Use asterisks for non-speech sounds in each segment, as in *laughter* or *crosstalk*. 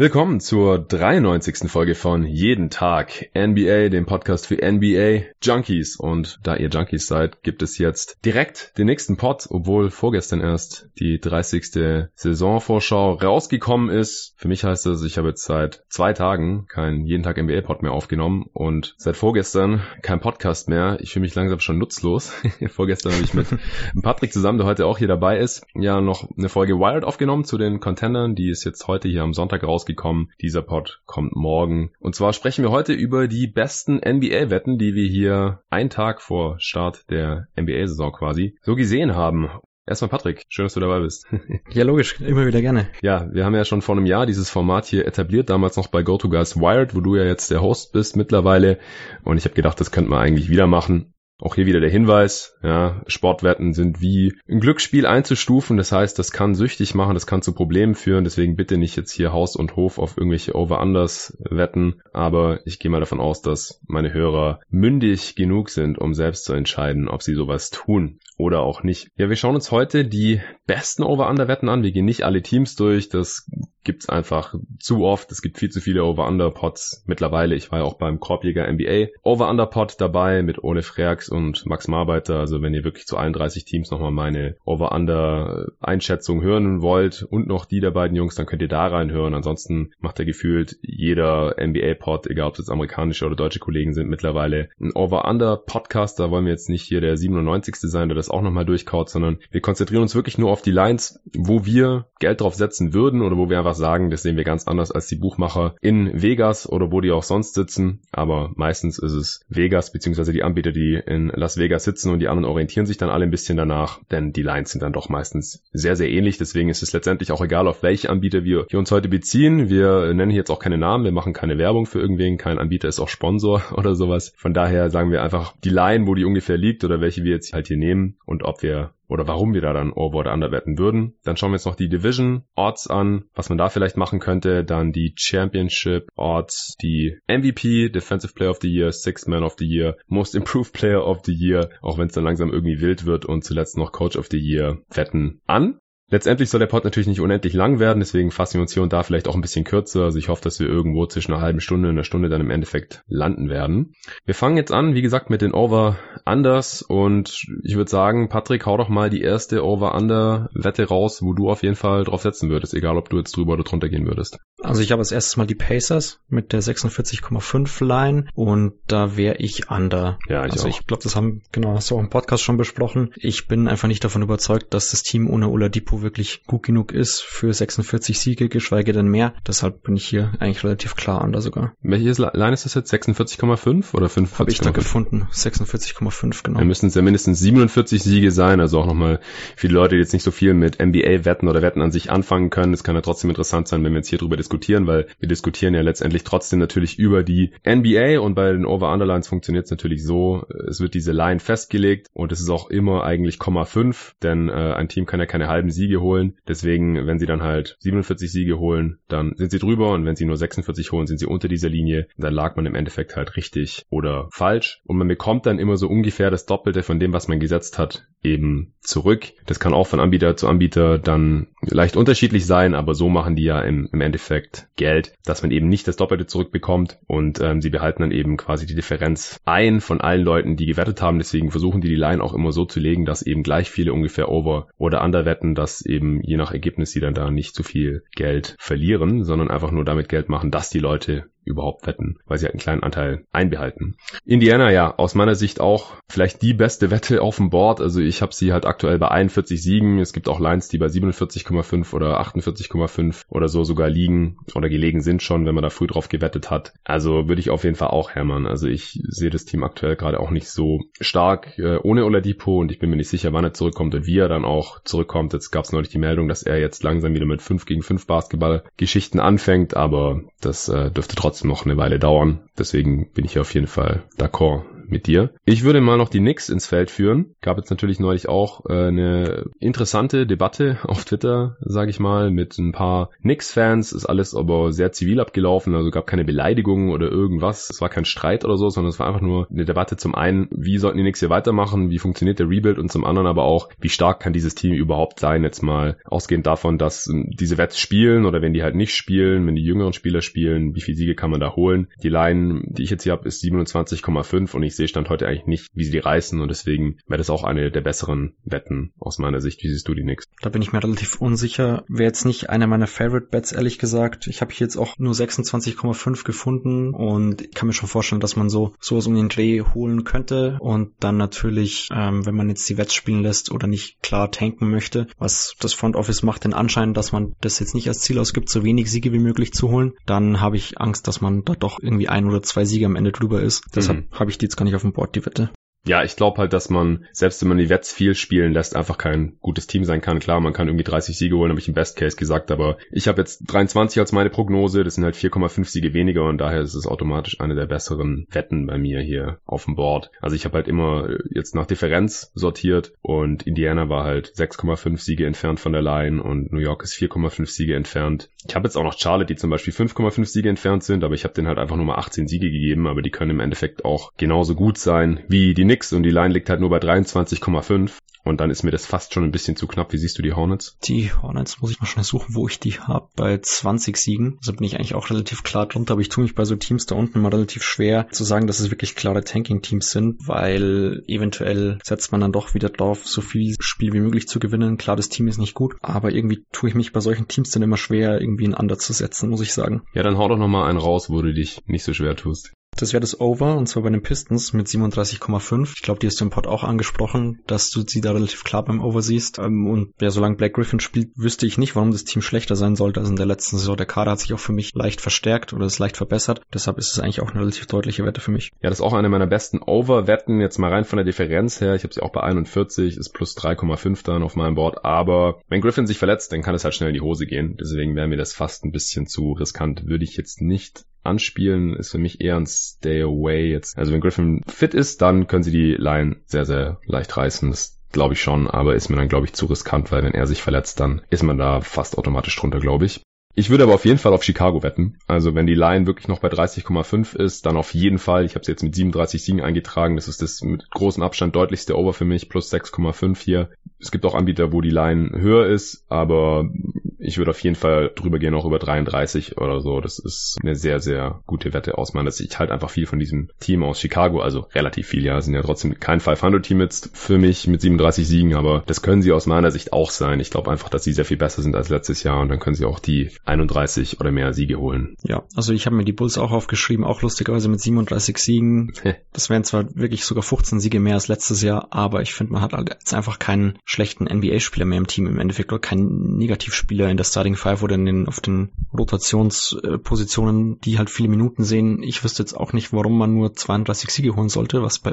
Willkommen zur 93. Folge von Jeden Tag NBA, dem Podcast für NBA Junkies. Und da ihr Junkies seid, gibt es jetzt direkt den nächsten Pod, obwohl vorgestern erst die 30. Saisonvorschau rausgekommen ist. Für mich heißt das, ich habe jetzt seit zwei Tagen keinen Jeden Tag NBA Pod mehr aufgenommen und seit vorgestern kein Podcast mehr. Ich fühle mich langsam schon nutzlos. *laughs* vorgestern habe ich mit *laughs* Patrick zusammen, der heute auch hier dabei ist, ja noch eine Folge Wild aufgenommen zu den Contendern. Die ist jetzt heute hier am Sonntag rausgekommen rausgekommen. Dieser Pod kommt morgen. Und zwar sprechen wir heute über die besten NBA-Wetten, die wir hier einen Tag vor Start der NBA-Saison quasi so gesehen haben. Erstmal Patrick, schön, dass du dabei bist. *laughs* ja, logisch, immer wieder gerne. Ja, wir haben ja schon vor einem Jahr dieses Format hier etabliert, damals noch bei GoToGuys Wired, wo du ja jetzt der Host bist mittlerweile. Und ich habe gedacht, das könnte man eigentlich wieder machen. Auch hier wieder der Hinweis, ja, Sportwetten sind wie ein Glücksspiel einzustufen. Das heißt, das kann süchtig machen, das kann zu Problemen führen. Deswegen bitte nicht jetzt hier Haus und Hof auf irgendwelche Over-Unders wetten. Aber ich gehe mal davon aus, dass meine Hörer mündig genug sind, um selbst zu entscheiden, ob sie sowas tun oder auch nicht. Ja, wir schauen uns heute die besten Over-Under-Wetten an. Wir gehen nicht alle Teams durch. Das gibt's einfach zu oft. Es gibt viel zu viele Over-Under-Pots mittlerweile. Ich war ja auch beim Korbjäger NBA Over-Under-Pot dabei mit Ole Freaks und Max Marbeiter. Also wenn ihr wirklich zu 31 Teams nochmal meine Over-Under-Einschätzung hören wollt und noch die der beiden Jungs, dann könnt ihr da reinhören. Ansonsten macht er gefühlt jeder NBA-Pod, egal ob es jetzt amerikanische oder deutsche Kollegen sind, mittlerweile ein Over-Under-Podcast. Da wollen wir jetzt nicht hier der 97. sein, der das auch nochmal durchkaut, sondern wir konzentrieren uns wirklich nur auf die Lines, wo wir Geld drauf setzen würden oder wo wir einfach sagen, das sehen wir ganz anders als die Buchmacher in Vegas oder wo die auch sonst sitzen. Aber meistens ist es Vegas beziehungsweise die Anbieter, die in Las Vegas sitzen und die anderen orientieren sich dann alle ein bisschen danach, denn die Lines sind dann doch meistens sehr, sehr ähnlich. Deswegen ist es letztendlich auch egal, auf welche Anbieter wir, wir uns heute beziehen. Wir nennen hier jetzt auch keine Namen, wir machen keine Werbung für irgendwen, kein Anbieter ist auch Sponsor *laughs* oder sowas. Von daher sagen wir einfach die Line, wo die ungefähr liegt oder welche wir jetzt halt hier nehmen und ob wir oder warum wir da dann Over oder Under wetten würden. Dann schauen wir uns noch die Division Odds an, was man da vielleicht machen könnte. Dann die Championship Odds, die MVP, Defensive Player of the Year, Sixth Man of the Year, Most Improved Player of the Year, auch wenn es dann langsam irgendwie wild wird und zuletzt noch Coach of the Year wetten an. Letztendlich soll der Pod natürlich nicht unendlich lang werden, deswegen fassen wir uns hier und da vielleicht auch ein bisschen kürzer. Also ich hoffe, dass wir irgendwo zwischen einer halben Stunde und einer Stunde dann im Endeffekt landen werden. Wir fangen jetzt an, wie gesagt, mit den Over-Unders und ich würde sagen, Patrick, hau doch mal die erste Over-Under-Wette raus, wo du auf jeden Fall drauf setzen würdest, egal ob du jetzt drüber oder drunter gehen würdest. Also ich habe als erstes mal die Pacers mit der 46,5 Line und da wäre ich Under. Ja, ich also auch. ich glaube, das haben genau hast du auch im Podcast schon besprochen. Ich bin einfach nicht davon überzeugt, dass das Team ohne Oladipo wirklich gut genug ist für 46 Siege, geschweige denn mehr. Deshalb bin ich hier eigentlich relativ klar an da sogar. Welches Line ist das jetzt? 46,5 oder 45? Habe ich da gefunden. 46,5, genau. Dann müssen es ja mindestens 47 Siege sein, also auch nochmal viele Leute, die jetzt nicht so viel mit NBA-Wetten oder Wetten an sich anfangen können. Es kann ja trotzdem interessant sein, wenn wir jetzt hier drüber diskutieren, weil wir diskutieren ja letztendlich trotzdem natürlich über die NBA und bei den Over-Underlines funktioniert es natürlich so, es wird diese Line festgelegt und es ist auch immer eigentlich 0,5, denn äh, ein Team kann ja keine halben Siege Siege holen. Deswegen, wenn sie dann halt 47 Siege holen, dann sind sie drüber und wenn sie nur 46 holen, sind sie unter dieser Linie. Dann lag man im Endeffekt halt richtig oder falsch. Und man bekommt dann immer so ungefähr das Doppelte von dem, was man gesetzt hat, eben zurück. Das kann auch von Anbieter zu Anbieter dann leicht unterschiedlich sein, aber so machen die ja im, im Endeffekt Geld, dass man eben nicht das Doppelte zurückbekommt und ähm, sie behalten dann eben quasi die Differenz ein von allen Leuten, die gewettet haben. Deswegen versuchen die die Line auch immer so zu legen, dass eben gleich viele ungefähr over oder under wetten, dass eben je nach Ergebnis sie dann da nicht zu viel Geld verlieren, sondern einfach nur damit Geld machen, dass die Leute überhaupt wetten, weil sie halt einen kleinen Anteil einbehalten. Indiana ja, aus meiner Sicht auch vielleicht die beste Wette auf dem Board. Also ich habe sie halt aktuell bei 41 Siegen. Es gibt auch Lines, die bei 47,5 oder 48,5 oder so sogar liegen oder gelegen sind schon, wenn man da früh drauf gewettet hat. Also würde ich auf jeden Fall auch hämmern. Also ich sehe das Team aktuell gerade auch nicht so stark äh, ohne Oladipo und ich bin mir nicht sicher, wann er zurückkommt und wie er dann auch zurückkommt. Jetzt gab es neulich die Meldung, dass er jetzt langsam wieder mit 5 gegen 5 Basketball-Geschichten anfängt, aber das äh, dürfte trotzdem trotzdem noch eine Weile dauern. Deswegen bin ich auf jeden Fall d'accord mit dir. Ich würde mal noch die Knicks ins Feld führen. Gab jetzt natürlich neulich auch äh, eine interessante Debatte *laughs* auf Twitter, sage ich mal, mit ein paar Knicks-Fans. Ist alles aber sehr zivil abgelaufen, also gab keine Beleidigungen oder irgendwas. Es war kein Streit oder so, sondern es war einfach nur eine Debatte zum einen, wie sollten die Knicks hier weitermachen, wie funktioniert der Rebuild und zum anderen aber auch, wie stark kann dieses Team überhaupt sein, jetzt mal ausgehend davon, dass diese Wets spielen oder wenn die halt nicht spielen, wenn die jüngeren Spieler spielen, wie viele Siege kann man da holen. Die Line, die ich jetzt hier habe, ist 27,5 und ich sehe Stand heute eigentlich nicht, wie sie die reißen und deswegen wäre das auch eine der besseren Wetten aus meiner Sicht. Wie siehst du die Knicks? Da bin ich mir relativ unsicher. Wäre jetzt nicht einer meiner Favorite Bets, ehrlich gesagt. Ich habe hier jetzt auch nur 26,5 gefunden und ich kann mir schon vorstellen, dass man so sowas um den Dreh holen könnte und dann natürlich, ähm, wenn man jetzt die Wets spielen lässt oder nicht klar tanken möchte, was das Front Office macht den Anschein, dass man das jetzt nicht als Ziel ausgibt, so wenig Siege wie möglich zu holen, dann habe ich Angst, dass man da doch irgendwie ein oder zwei Siege am Ende drüber ist. Deshalb mhm. habe ich die jetzt gar nicht auf dem Board, die Wette. Ja, ich glaube halt, dass man, selbst wenn man die Wets viel spielen lässt, einfach kein gutes Team sein kann. Klar, man kann irgendwie 30 Siege holen, habe ich im Best Case gesagt, aber ich habe jetzt 23 als meine Prognose, das sind halt 4,5 Siege weniger und daher ist es automatisch eine der besseren Wetten bei mir hier auf dem Board. Also ich habe halt immer jetzt nach Differenz sortiert und Indiana war halt 6,5 Siege entfernt von der Line und New York ist 4,5 Siege entfernt. Ich habe jetzt auch noch Charlotte, die zum Beispiel 5,5 Siege entfernt sind, aber ich habe denen halt einfach nur mal 18 Siege gegeben, aber die können im Endeffekt auch genauso gut sein wie die nix und die Line liegt halt nur bei 23,5. Und dann ist mir das fast schon ein bisschen zu knapp. Wie siehst du die Hornets? Die Hornets muss ich mal schnell suchen, wo ich die habe. Bei 20 Siegen. Also bin ich eigentlich auch relativ klar drunter, aber ich tue mich bei so Teams da unten mal relativ schwer zu sagen, dass es wirklich klare Tanking-Teams sind, weil eventuell setzt man dann doch wieder drauf, so viel Spiel wie möglich zu gewinnen. Klar, das Team ist nicht gut, aber irgendwie tue ich mich bei solchen Teams dann immer schwer, irgendwie ein Under zu setzen, muss ich sagen. Ja, dann hau doch nochmal einen raus, wo du dich nicht so schwer tust. Das wäre das Over, und zwar bei den Pistons mit 37,5. Ich glaube, die hast du im Pod auch angesprochen, dass du sie da relativ klar beim Over siehst. Ähm, und ja, solange Black Griffin spielt, wüsste ich nicht, warum das Team schlechter sein sollte als in der letzten Saison. Der Kader hat sich auch für mich leicht verstärkt oder ist leicht verbessert. Deshalb ist es eigentlich auch eine relativ deutliche Wette für mich. Ja, das ist auch eine meiner besten Over-Wetten. Jetzt mal rein von der Differenz her. Ich habe sie auch bei 41, ist plus 3,5 dann auf meinem Board. Aber wenn Griffin sich verletzt, dann kann es halt schnell in die Hose gehen. Deswegen wäre mir das fast ein bisschen zu riskant. Würde ich jetzt nicht anspielen, ist für mich eher ein Stay Away jetzt. Also wenn Griffin fit ist, dann können sie die Line sehr, sehr leicht reißen. Das glaube ich schon, aber ist mir dann, glaube ich, zu riskant, weil wenn er sich verletzt, dann ist man da fast automatisch drunter, glaube ich. Ich würde aber auf jeden Fall auf Chicago wetten. Also wenn die Line wirklich noch bei 30,5 ist, dann auf jeden Fall. Ich habe sie jetzt mit 37 Siegen eingetragen. Das ist das mit großem Abstand deutlichste Over für mich, plus 6,5 hier. Es gibt auch Anbieter, wo die Line höher ist, aber ich würde auf jeden Fall drüber gehen, auch über 33 oder so. Das ist eine sehr, sehr gute Wette aus meiner Sicht. Ich halte einfach viel von diesem Team aus Chicago, also relativ viel, ja. Sind ja trotzdem kein 500-Team jetzt für mich mit 37 Siegen, aber das können sie aus meiner Sicht auch sein. Ich glaube einfach, dass sie sehr viel besser sind als letztes Jahr und dann können sie auch die 31 oder mehr Siege holen. Ja, also ich habe mir die Bulls auch aufgeschrieben, auch lustigerweise mit 37 Siegen. *laughs* das wären zwar wirklich sogar 15 Siege mehr als letztes Jahr, aber ich finde, man hat halt jetzt einfach keinen schlechten NBA-Spieler mehr im Team im Endeffekt oder keinen Negativspieler in der Starting Five oder in den, auf den Rotationspositionen, die halt viele Minuten sehen. Ich wüsste jetzt auch nicht, warum man nur 32 Siege holen sollte, was bei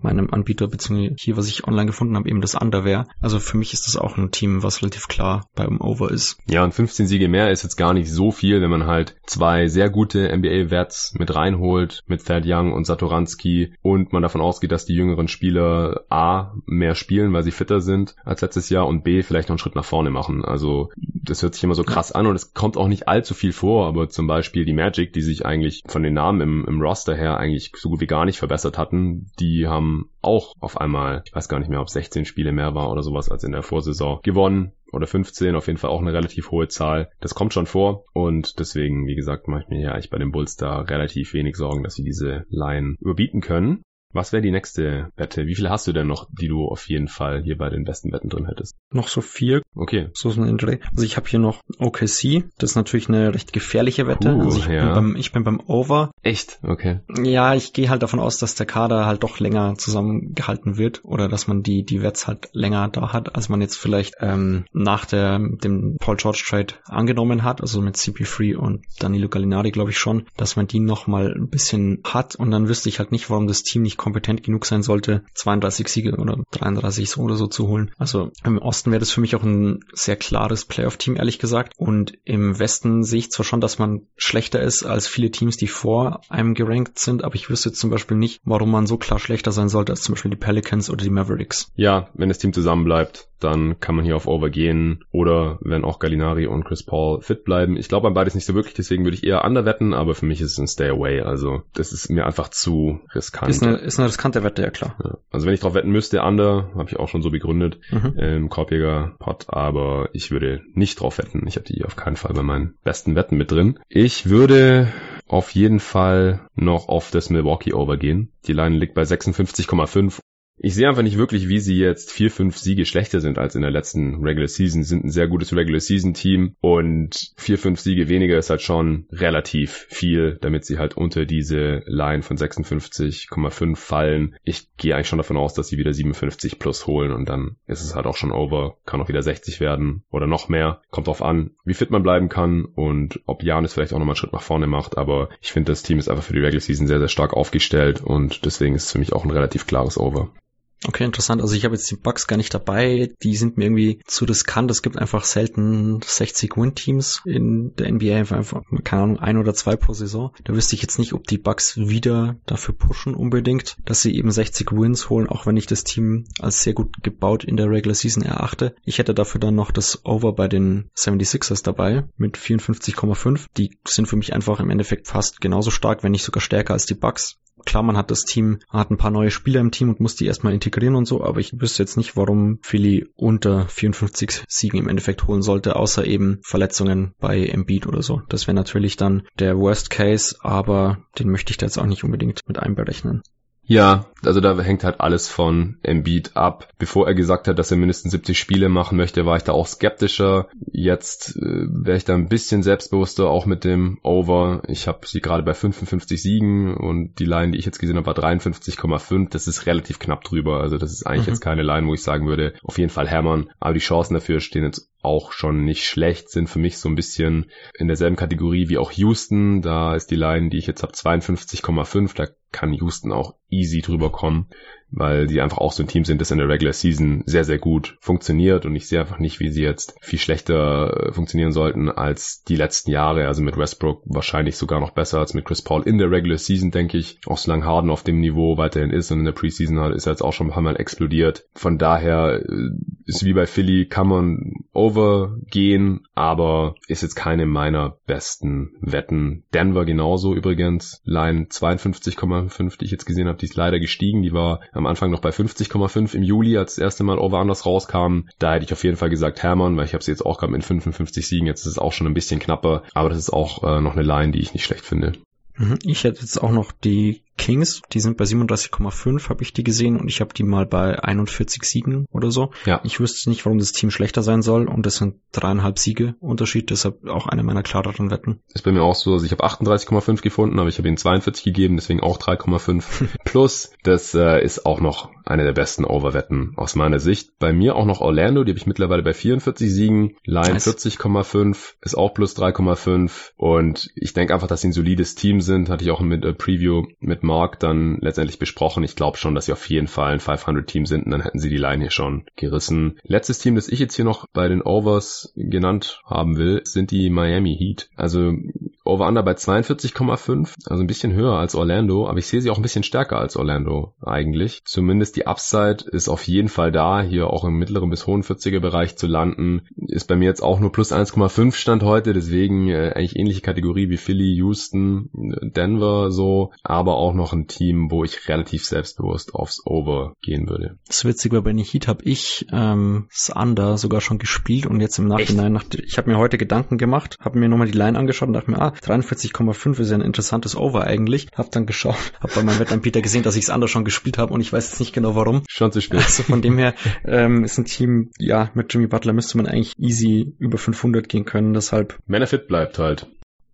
meinem Anbieter, beziehungsweise hier, was ich online gefunden habe, eben das Under wäre. Also für mich ist das auch ein Team, was relativ klar beim Over ist. Ja, und 15 Siege mehr ist jetzt gar nicht so viel, wenn man halt zwei sehr gute NBA-Wets mit reinholt, mit Thad Young und Satoranski und man davon ausgeht, dass die jüngeren Spieler A, mehr spielen, weil sie fitter sind als letztes Jahr und B, vielleicht noch einen Schritt nach vorne machen. Also das hört sich immer so krass an und es kommt auch nicht allzu viel vor, aber zum Beispiel die Magic, die sich eigentlich von den Namen im, im Roster her eigentlich so gut wie gar nicht verbessert hatten, die haben auch auf einmal, ich weiß gar nicht mehr, ob 16 Spiele mehr war oder sowas als in der Vorsaison gewonnen oder 15, auf jeden Fall auch eine relativ hohe Zahl. Das kommt schon vor und deswegen, wie gesagt, mache ich mir ja eigentlich bei den Bulls da relativ wenig Sorgen, dass sie diese Line überbieten können. Was wäre die nächste Wette? Wie viele hast du denn noch, die du auf jeden Fall hier bei den besten Wetten drin hättest? Noch so vier. Okay. So ist ein Dreh. Also ich habe hier noch OKC. Das ist natürlich eine recht gefährliche Wette. Puh, also ich, ja. bin beim, ich bin beim Over. Echt? Okay. Ja, ich gehe halt davon aus, dass der Kader halt doch länger zusammengehalten wird oder dass man die, die Wets halt länger da hat, als man jetzt vielleicht ähm, nach der, dem Paul George Trade angenommen hat. Also mit CP3 und Danilo Gallinari glaube ich schon, dass man die noch mal ein bisschen hat und dann wüsste ich halt nicht, warum das Team nicht kompetent genug sein sollte, 32 Siege oder 33 so oder so zu holen. Also im Osten wäre das für mich auch ein sehr klares Playoff-Team, ehrlich gesagt. Und im Westen sehe ich zwar schon, dass man schlechter ist als viele Teams, die vor einem gerankt sind, aber ich wüsste zum Beispiel nicht, warum man so klar schlechter sein sollte als zum Beispiel die Pelicans oder die Mavericks. Ja, wenn das Team zusammenbleibt, dann kann man hier auf Over gehen oder wenn auch Gallinari und Chris Paul fit bleiben. Ich glaube an beides nicht so wirklich, deswegen würde ich eher Under wetten, aber für mich ist es ein Stay Away. Also das ist mir einfach zu riskant. Ist eine, ist eine riskante Wette, ja klar. Ja. Also wenn ich drauf wetten müsste, Under, habe ich auch schon so begründet mhm. im Korbjäger-Pod, aber ich würde nicht drauf wetten. Ich habe die auf keinen Fall bei meinen besten Wetten mit drin. Ich würde auf jeden Fall noch auf das Milwaukee Over gehen. Die Line liegt bei 56,5 ich sehe einfach nicht wirklich, wie sie jetzt vier, fünf Siege schlechter sind als in der letzten Regular Season. Sie sind ein sehr gutes Regular Season Team und vier, fünf Siege weniger ist halt schon relativ viel, damit sie halt unter diese Line von 56,5 fallen. Ich gehe eigentlich schon davon aus, dass sie wieder 57 plus holen und dann ist es halt auch schon over. Kann auch wieder 60 werden oder noch mehr. Kommt drauf an, wie fit man bleiben kann und ob Janis vielleicht auch nochmal einen Schritt nach vorne macht. Aber ich finde, das Team ist einfach für die Regular Season sehr, sehr stark aufgestellt und deswegen ist es für mich auch ein relativ klares Over. Okay, interessant. Also ich habe jetzt die Bugs gar nicht dabei. Die sind mir irgendwie zu riskant. Es gibt einfach selten 60 Win-Teams in der NBA. Einfach, keine Ahnung, ein oder zwei pro Saison. Da wüsste ich jetzt nicht, ob die Bugs wieder dafür pushen unbedingt, dass sie eben 60 Wins holen, auch wenn ich das Team als sehr gut gebaut in der Regular Season erachte. Ich hätte dafür dann noch das Over bei den 76ers dabei mit 54,5. Die sind für mich einfach im Endeffekt fast genauso stark, wenn nicht sogar stärker als die Bugs klar, man hat das Team, hat ein paar neue Spieler im Team und muss die erstmal integrieren und so, aber ich wüsste jetzt nicht, warum Philly unter 54 Siegen im Endeffekt holen sollte, außer eben Verletzungen bei Embiid oder so. Das wäre natürlich dann der Worst Case, aber den möchte ich da jetzt auch nicht unbedingt mit einberechnen. Ja, also da hängt halt alles von Embiid ab. Bevor er gesagt hat, dass er mindestens 70 Spiele machen möchte, war ich da auch skeptischer. Jetzt äh, wäre ich da ein bisschen selbstbewusster, auch mit dem Over. Ich habe sie gerade bei 55 Siegen und die Line, die ich jetzt gesehen habe, war 53,5. Das ist relativ knapp drüber. Also das ist eigentlich mhm. jetzt keine Line, wo ich sagen würde, auf jeden Fall hämmern. Aber die Chancen dafür stehen jetzt auch schon nicht schlecht, sind für mich so ein bisschen in derselben Kategorie wie auch Houston. Da ist die Line, die ich jetzt habe, 52,5. Da kann Houston auch easy drüber kommen weil sie einfach auch so ein Team sind, das in der Regular Season sehr, sehr gut funktioniert und ich sehe einfach nicht, wie sie jetzt viel schlechter äh, funktionieren sollten als die letzten Jahre. Also mit Westbrook wahrscheinlich sogar noch besser als mit Chris Paul in der Regular Season, denke ich. Auch solange Harden auf dem Niveau weiterhin ist und in der Preseason hat, ist er jetzt auch schon ein paar Mal explodiert. Von daher äh, ist wie bei Philly, kann man overgehen, aber ist jetzt keine meiner besten Wetten. Denver genauso übrigens. Line 52,5, die ich jetzt gesehen habe, die ist leider gestiegen. Die war am Anfang noch bei 50,5 im Juli, als das erste Mal Over Anders rauskam. Da hätte ich auf jeden Fall gesagt Hermann, weil ich habe sie jetzt auch gerade mit 55 Siegen. Jetzt ist es auch schon ein bisschen knapper, aber das ist auch äh, noch eine Line, die ich nicht schlecht finde. Mhm. Ich hätte jetzt auch noch die Kings, die sind bei 37,5, habe ich die gesehen und ich habe die mal bei 41 Siegen oder so. Ja. Ich wüsste nicht, warum das Team schlechter sein soll und das sind dreieinhalb Siege Unterschied, deshalb auch eine meiner klareren Wetten. Ist bei mir auch so, also ich habe 38,5 gefunden, aber ich habe ihnen 42 gegeben, deswegen auch 3,5 *laughs* plus. Das äh, ist auch noch eine der besten Overwetten aus meiner Sicht. Bei mir auch noch Orlando, die habe ich mittlerweile bei 44 Siegen, Line nice. 40,5 ist auch plus 3,5 und ich denke einfach, dass sie ein solides Team sind, hatte ich auch mit äh, Preview mit Mark dann letztendlich besprochen. Ich glaube schon, dass sie auf jeden Fall ein 500-Team sind und dann hätten sie die Line hier schon gerissen. Letztes Team, das ich jetzt hier noch bei den Overs genannt haben will, sind die Miami Heat. Also Over-Under bei 42,5, also ein bisschen höher als Orlando, aber ich sehe sie auch ein bisschen stärker als Orlando eigentlich. Zumindest die Upside ist auf jeden Fall da, hier auch im mittleren bis hohen 40er Bereich zu landen. Ist bei mir jetzt auch nur plus 1,5 Stand heute, deswegen äh, eigentlich ähnliche Kategorie wie Philly, Houston, Denver so, aber auch noch ein Team, wo ich relativ selbstbewusst aufs Over gehen würde. Das Witzige war, bei den Heat habe ich ähm, das Under sogar schon gespielt und jetzt im Nachhinein, nach, ich habe mir heute Gedanken gemacht, habe mir nochmal die Line angeschaut und dachte mir, ah, 43,5 ist ja ein interessantes Over eigentlich. Hab dann geschaut, *laughs* hab bei meinem Wettanbieter gesehen, dass ich es anders schon gespielt habe und ich weiß jetzt nicht genau warum. Schon zu spät. Also von dem her ähm, ist ein Team, ja, mit Jimmy Butler müsste man eigentlich easy über 500 gehen können, deshalb. Wenn er fit bleibt halt.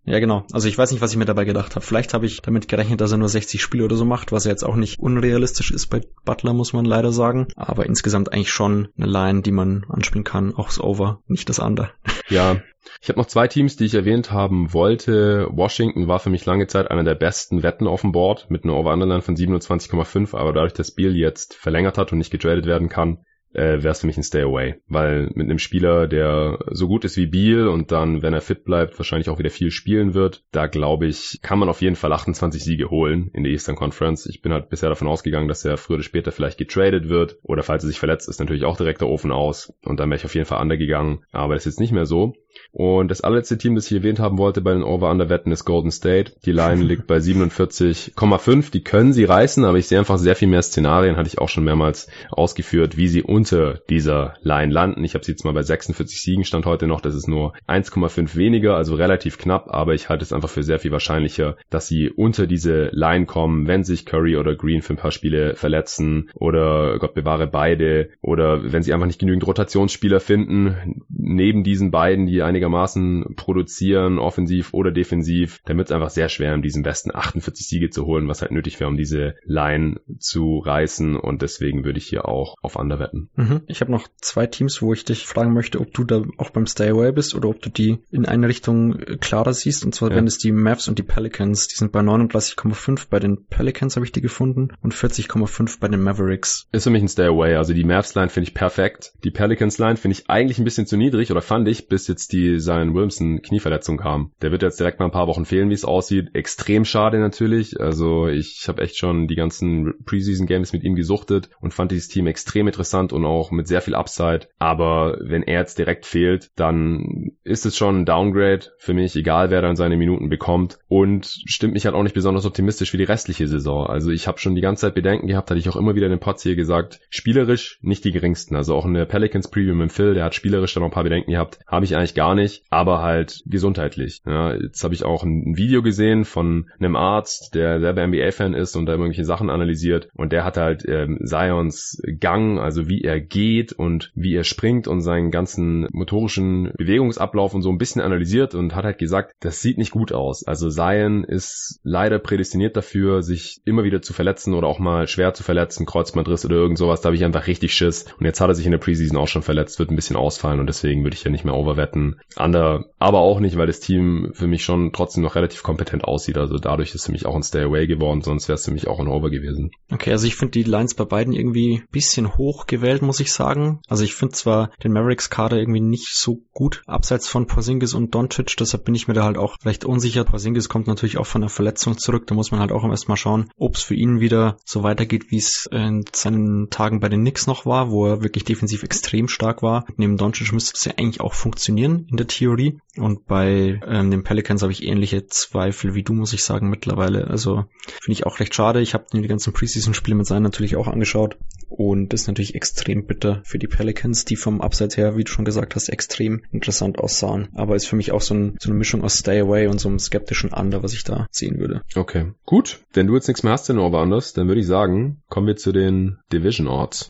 Ja, genau. Also ich weiß nicht, was ich mir dabei gedacht habe. Vielleicht habe ich damit gerechnet, dass er nur 60 Spiele oder so macht, was ja jetzt auch nicht unrealistisch ist bei Butler, muss man leider sagen. Aber insgesamt eigentlich schon eine Line, die man anspielen kann, auch das Over, nicht das Under. *laughs* Ja, ich habe noch zwei Teams, die ich erwähnt haben wollte. Washington war für mich lange Zeit einer der besten Wetten auf dem Board mit einer Over-Underline von 27,5, aber dadurch, dass Bill jetzt verlängert hat und nicht getradet werden kann, äh, wäre es für mich ein Stay Away. Weil mit einem Spieler, der so gut ist wie Beal und dann, wenn er fit bleibt, wahrscheinlich auch wieder viel spielen wird, da glaube ich, kann man auf jeden Fall 28 Siege holen in der Eastern Conference. Ich bin halt bisher davon ausgegangen, dass er früher oder später vielleicht getradet wird oder falls er sich verletzt, ist natürlich auch direkt der Ofen aus und dann wäre ich auf jeden Fall undergegangen. Aber das ist jetzt nicht mehr so. Und das allerletzte Team, das ich erwähnt haben wollte bei den Over-Under-Wetten ist Golden State. Die Line *laughs* liegt bei 47,5. Die können sie reißen, aber ich sehe einfach sehr viel mehr Szenarien, hatte ich auch schon mehrmals ausgeführt, wie sie unter dieser Line landen. Ich habe sie jetzt mal bei 46 Siegen stand heute noch. Das ist nur 1,5 weniger, also relativ knapp, aber ich halte es einfach für sehr viel wahrscheinlicher, dass sie unter diese Line kommen, wenn sich Curry oder Green für ein paar Spiele verletzen oder Gott bewahre beide oder wenn sie einfach nicht genügend Rotationsspieler finden, neben diesen beiden, die einige einigermaßen produzieren, offensiv oder defensiv, dann wird es einfach sehr schwer, in diesen besten 48 Siege zu holen, was halt nötig wäre, um diese Line zu reißen. Und deswegen würde ich hier auch auf Under wetten. Mhm. Ich habe noch zwei Teams, wo ich dich fragen möchte, ob du da auch beim Stay Away bist oder ob du die in eine Richtung äh, klarer siehst. Und zwar ja. wären es die Mavs und die Pelicans. Die sind bei 39,5 bei den Pelicans habe ich die gefunden und 40,5 bei den Mavericks. Ist für mich ein Stay Away. Also die Mavs Line finde ich perfekt. Die Pelicans Line finde ich eigentlich ein bisschen zu niedrig oder fand ich, bis jetzt die Zion Williamson Knieverletzung kam. Der wird jetzt direkt mal ein paar Wochen fehlen, wie es aussieht. Extrem schade natürlich. Also ich habe echt schon die ganzen Preseason Games mit ihm gesuchtet und fand dieses Team extrem interessant und auch mit sehr viel Upside. Aber wenn er jetzt direkt fehlt, dann ist es schon ein Downgrade für mich, egal wer dann seine Minuten bekommt. Und stimmt mich halt auch nicht besonders optimistisch für die restliche Saison. Also ich habe schon die ganze Zeit Bedenken gehabt, hatte ich auch immer wieder in den Pots hier gesagt, spielerisch nicht die geringsten. Also auch in der Pelicans Preview mit Phil, der hat spielerisch dann noch ein paar Bedenken gehabt, habe ich eigentlich gar nicht nicht, aber halt gesundheitlich. Ja, jetzt habe ich auch ein Video gesehen von einem Arzt, der selber NBA-Fan ist und da irgendwelche Sachen analysiert und der hat halt ähm, Zions Gang, also wie er geht und wie er springt und seinen ganzen motorischen Bewegungsablauf und so ein bisschen analysiert und hat halt gesagt, das sieht nicht gut aus. Also Zion ist leider prädestiniert dafür, sich immer wieder zu verletzen oder auch mal schwer zu verletzen, Kreuzbandriss oder irgend sowas. Da habe ich einfach richtig Schiss. Und jetzt hat er sich in der Preseason auch schon verletzt, wird ein bisschen ausfallen und deswegen würde ich ja nicht mehr overwetten. Under, aber auch nicht, weil das Team für mich schon trotzdem noch relativ kompetent aussieht. Also dadurch ist für mich auch ein Stay Away geworden, sonst wäre es für mich auch ein Over gewesen. Okay, also ich finde die Lines bei beiden irgendwie bisschen hoch gewählt, muss ich sagen. Also ich finde zwar den Mavericks Kader irgendwie nicht so gut, abseits von Porzingis und Doncic, deshalb bin ich mir da halt auch recht unsicher. Porzingis kommt natürlich auch von der Verletzung zurück, da muss man halt auch erstmal schauen, ob es für ihn wieder so weitergeht, wie es in seinen Tagen bei den Knicks noch war, wo er wirklich defensiv extrem stark war. Neben Doncic müsste es ja eigentlich auch funktionieren in der Theorie. Und bei ähm, den Pelicans habe ich ähnliche Zweifel wie du, muss ich sagen, mittlerweile. Also finde ich auch recht schade. Ich habe die ganzen Preseason-Spiele mit seinen natürlich auch angeschaut. Und das ist natürlich extrem bitter für die Pelicans, die vom Abseits her, wie du schon gesagt hast, extrem interessant aussahen. Aber ist für mich auch so, ein, so eine Mischung aus Stay Away und so einem skeptischen Under, was ich da sehen würde. Okay, gut. Wenn du jetzt nichts mehr hast in anders, dann würde ich sagen, kommen wir zu den Division Orts.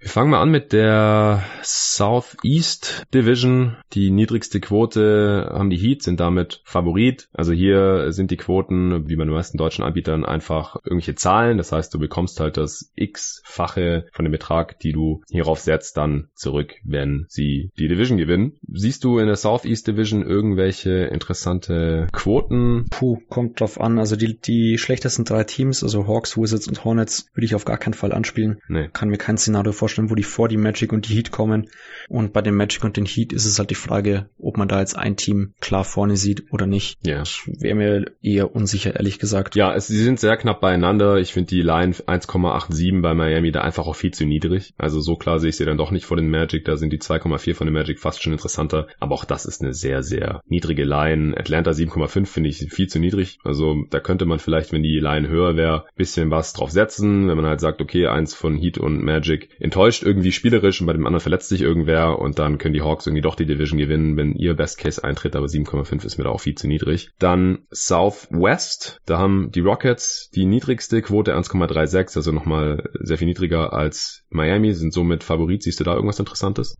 Wir fangen mal an mit der Southeast Division. Die niedrigste Quote haben die Heat, sind damit Favorit. Also hier sind die Quoten, wie bei den meisten deutschen Anbietern, einfach irgendwelche Zahlen. Das heißt, du bekommst halt das X-fache von dem Betrag, die du hierauf setzt, dann zurück, wenn sie die Division gewinnen. Siehst du in der Southeast Division irgendwelche interessante Quoten? Puh, kommt drauf an. Also die, die schlechtesten drei Teams, also Hawks, Wizards und Hornets, würde ich auf gar keinen Fall anspielen. Nee. Kann mir kein Szenario vorstellen, wo die vor die Magic und die Heat kommen. Und bei den Magic und den Heat ist es halt die Frage, ob man da jetzt ein Team klar vorne sieht oder nicht. Ja. Wäre mir eher unsicher, ehrlich gesagt. Ja, es, sie sind sehr knapp beieinander. Ich finde die Line 1,87 bei Miami da einfach auch viel zu niedrig. Also so klar sehe ich sie dann doch nicht vor den Magic. Da sind die 2,4 von den Magic fast schon interessanter. Aber auch das ist eine sehr, sehr niedrige Line. Atlanta 7,5 finde ich viel zu niedrig. Also da könnte man vielleicht, wenn die Line höher wäre, bisschen was drauf setzen. Wenn man halt sagt, okay, eins von Heat und Magic enttäuscht irgendwie spielerisch und bei dem anderen verletzt sich irgendwer und dann können die Hawks irgendwie doch die Division gewinnen, wenn ihr Best Case eintritt, aber 7,5 ist mir da auch viel zu niedrig. Dann Southwest, da haben die Rockets die niedrigste Quote 1,36, also nochmal sehr viel niedriger als Miami, sind somit Favorit. Siehst du da irgendwas Interessantes?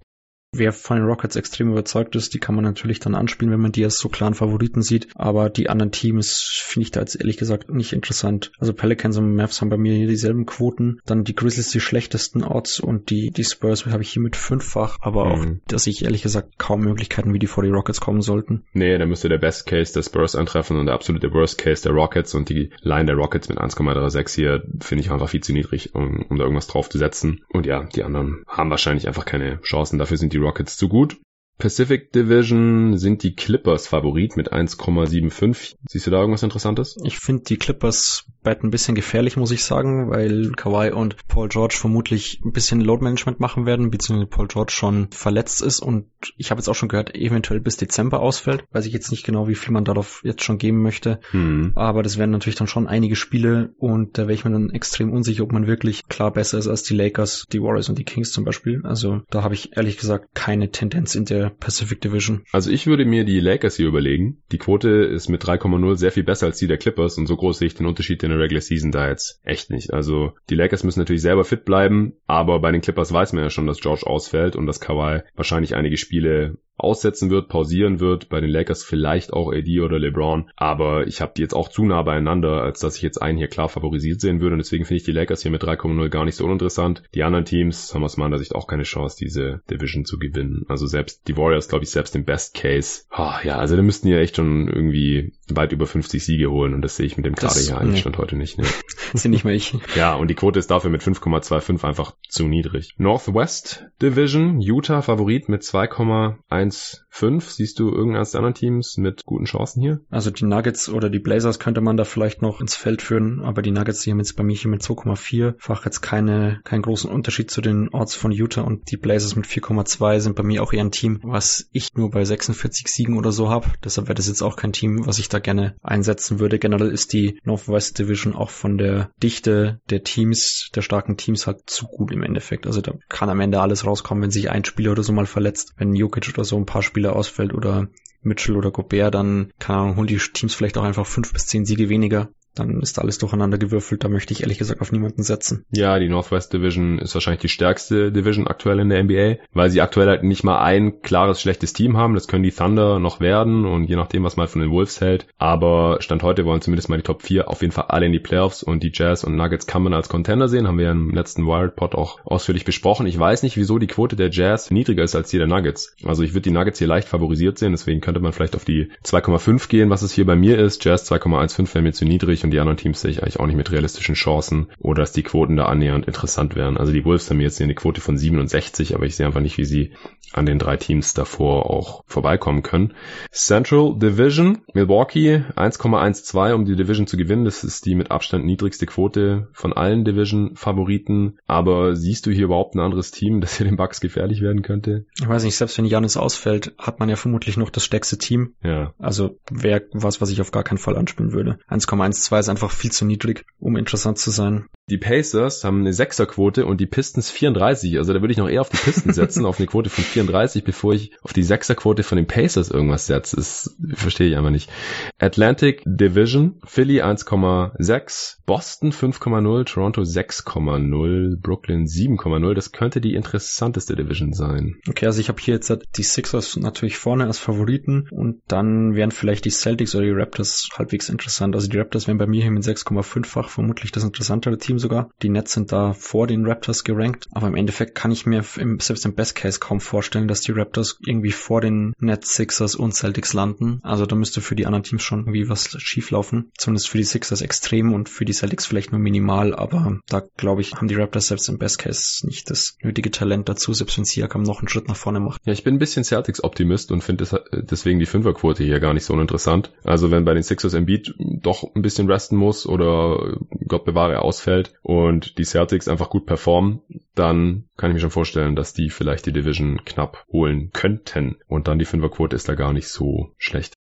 Wer von den Rockets extrem überzeugt ist, die kann man natürlich dann anspielen, wenn man die als so klaren Favoriten sieht. Aber die anderen Teams finde ich da jetzt ehrlich gesagt nicht interessant. Also Pelicans und Mavs haben bei mir hier dieselben Quoten. Dann die Grizzlies die schlechtesten Odds und die, die Spurs habe ich hier mit fünffach. Aber mhm. auch, dass ich ehrlich gesagt kaum Möglichkeiten, wie die vor die Rockets kommen sollten. Nee, da müsste der Best Case der Spurs eintreffen und der absolute Worst Case der Rockets und die Line der Rockets mit 1,36 hier finde ich einfach viel zu niedrig, um, um da irgendwas drauf zu setzen. Und ja, die anderen haben wahrscheinlich einfach keine Chancen. Dafür sind die Rockets zu gut. Pacific Division sind die Clippers Favorit mit 1,75. Siehst du da irgendwas Interessantes? Ich finde die Clippers bald ein bisschen gefährlich, muss ich sagen, weil Kawhi und Paul George vermutlich ein bisschen Load Management machen werden, beziehungsweise Paul George schon verletzt ist und ich habe jetzt auch schon gehört, eventuell bis Dezember ausfällt. Weiß ich jetzt nicht genau, wie viel man darauf jetzt schon geben möchte. Hm. Aber das wären natürlich dann schon einige Spiele und da wäre ich mir dann extrem unsicher, ob man wirklich klar besser ist als die Lakers, die Warriors und die Kings zum Beispiel. Also da habe ich ehrlich gesagt keine Tendenz in der Pacific Division. Also ich würde mir die Lakers hier überlegen. Die Quote ist mit 3,0 sehr viel besser als die der Clippers und so groß sehe ich den Unterschied in der Regular Season da jetzt echt nicht. Also die Lakers müssen natürlich selber fit bleiben, aber bei den Clippers weiß man ja schon, dass George ausfällt und dass Kawhi wahrscheinlich einige Spiele aussetzen wird, pausieren wird. Bei den Lakers vielleicht auch AD oder LeBron. Aber ich habe die jetzt auch zu nah beieinander, als dass ich jetzt einen hier klar favorisiert sehen würde. Und deswegen finde ich die Lakers hier mit 3,0 gar nicht so uninteressant. Die anderen Teams haben aus meiner Sicht auch keine Chance, diese Division zu gewinnen. Also selbst die Warriors, glaube ich, selbst im Best Case. Oh, ja, also da müssten ja echt schon irgendwie weit über 50 Siege holen. Und das sehe ich mit dem Kader hier eigentlich. Stand heute nicht. Ne? *laughs* Das sind nicht mehr ich. Ja, und die Quote ist dafür mit 5,25 einfach zu niedrig. Northwest Division, Utah Favorit mit 2,1 1-5. Siehst du irgendeines der anderen Teams mit guten Chancen hier? Also die Nuggets oder die Blazers könnte man da vielleicht noch ins Feld führen, aber die Nuggets, die haben jetzt bei mir hier mit 2,4 fach jetzt keine, keinen großen Unterschied zu den Orts von Utah und die Blazers mit 4,2 sind bei mir auch eher ein Team, was ich nur bei 46 Siegen oder so habe. Deshalb wäre das jetzt auch kein Team, was ich da gerne einsetzen würde. Generell ist die Northwest Division auch von der Dichte der Teams, der starken Teams halt zu gut im Endeffekt. Also da kann am Ende alles rauskommen, wenn sich ein Spieler oder so mal verletzt, wenn Jokic oder so ein paar Spieler ausfällt oder Mitchell oder Gobert, dann keine Ahnung, holen die Teams vielleicht auch einfach fünf bis zehn Siege weniger dann ist alles durcheinander gewürfelt. Da möchte ich ehrlich gesagt auf niemanden setzen. Ja, die Northwest Division ist wahrscheinlich die stärkste Division aktuell in der NBA, weil sie aktuell halt nicht mal ein klares schlechtes Team haben. Das können die Thunder noch werden und je nachdem, was man von den Wolves hält. Aber Stand heute wollen zumindest mal die Top 4 auf jeden Fall alle in die Playoffs und die Jazz und Nuggets kann man als Contender sehen. Haben wir ja im letzten Wild Pod auch ausführlich besprochen. Ich weiß nicht, wieso die Quote der Jazz niedriger ist als die der Nuggets. Also ich würde die Nuggets hier leicht favorisiert sehen, deswegen könnte man vielleicht auf die 2,5 gehen, was es hier bei mir ist. Jazz 2,15 wäre mir zu niedrig und die anderen Teams sehe ich eigentlich auch nicht mit realistischen Chancen oder dass die Quoten da annähernd interessant wären. Also die Wolves haben jetzt hier eine Quote von 67, aber ich sehe einfach nicht, wie sie an den drei Teams davor auch vorbeikommen können. Central Division, Milwaukee 1,12, um die Division zu gewinnen. Das ist die mit Abstand niedrigste Quote von allen Division-Favoriten. Aber siehst du hier überhaupt ein anderes Team, *laughs* das hier den Bucks gefährlich werden könnte? Ich weiß nicht, selbst wenn Janis ausfällt, hat man ja vermutlich noch das stärkste Team. Ja. Also wäre was, was ich auf gar keinen Fall anspielen würde. 1,12 ist einfach viel zu niedrig, um interessant zu sein. Die Pacers haben eine Sechserquote und die Pistons 34. Also da würde ich noch eher auf die Pistons setzen, *laughs* auf eine Quote von 34, bevor ich auf die Sechserquote von den Pacers irgendwas setze. Das verstehe ich einfach nicht. Atlantic Division, Philly 1,6, Boston 5,0, Toronto 6,0, Brooklyn 7,0. Das könnte die interessanteste Division sein. Okay, also ich habe hier jetzt die Sixers natürlich vorne als Favoriten und dann wären vielleicht die Celtics oder die Raptors halbwegs interessant. Also die Raptors wären bei mir hier mit 6,5-fach vermutlich das interessantere Team sogar. Die Nets sind da vor den Raptors gerankt. Aber im Endeffekt kann ich mir im, selbst im Best Case kaum vorstellen, dass die Raptors irgendwie vor den Nets, Sixers und Celtics landen. Also da müsste für die anderen Teams schon irgendwie was schieflaufen. Zumindest für die Sixers extrem und für die Celtics vielleicht nur minimal. Aber da glaube ich, haben die Raptors selbst im Best Case nicht das nötige Talent dazu, selbst wenn Siakam noch einen Schritt nach vorne macht. Ja, ich bin ein bisschen Celtics-Optimist und finde deswegen die Fünferquote hier gar nicht so uninteressant. Also wenn bei den Sixers Embiid doch ein bisschen resten muss oder Gott bewahre ausfällt, und die Celtics einfach gut performen, dann kann ich mir schon vorstellen, dass die vielleicht die Division knapp holen könnten. Und dann die Fünferquote ist da gar nicht so schlecht.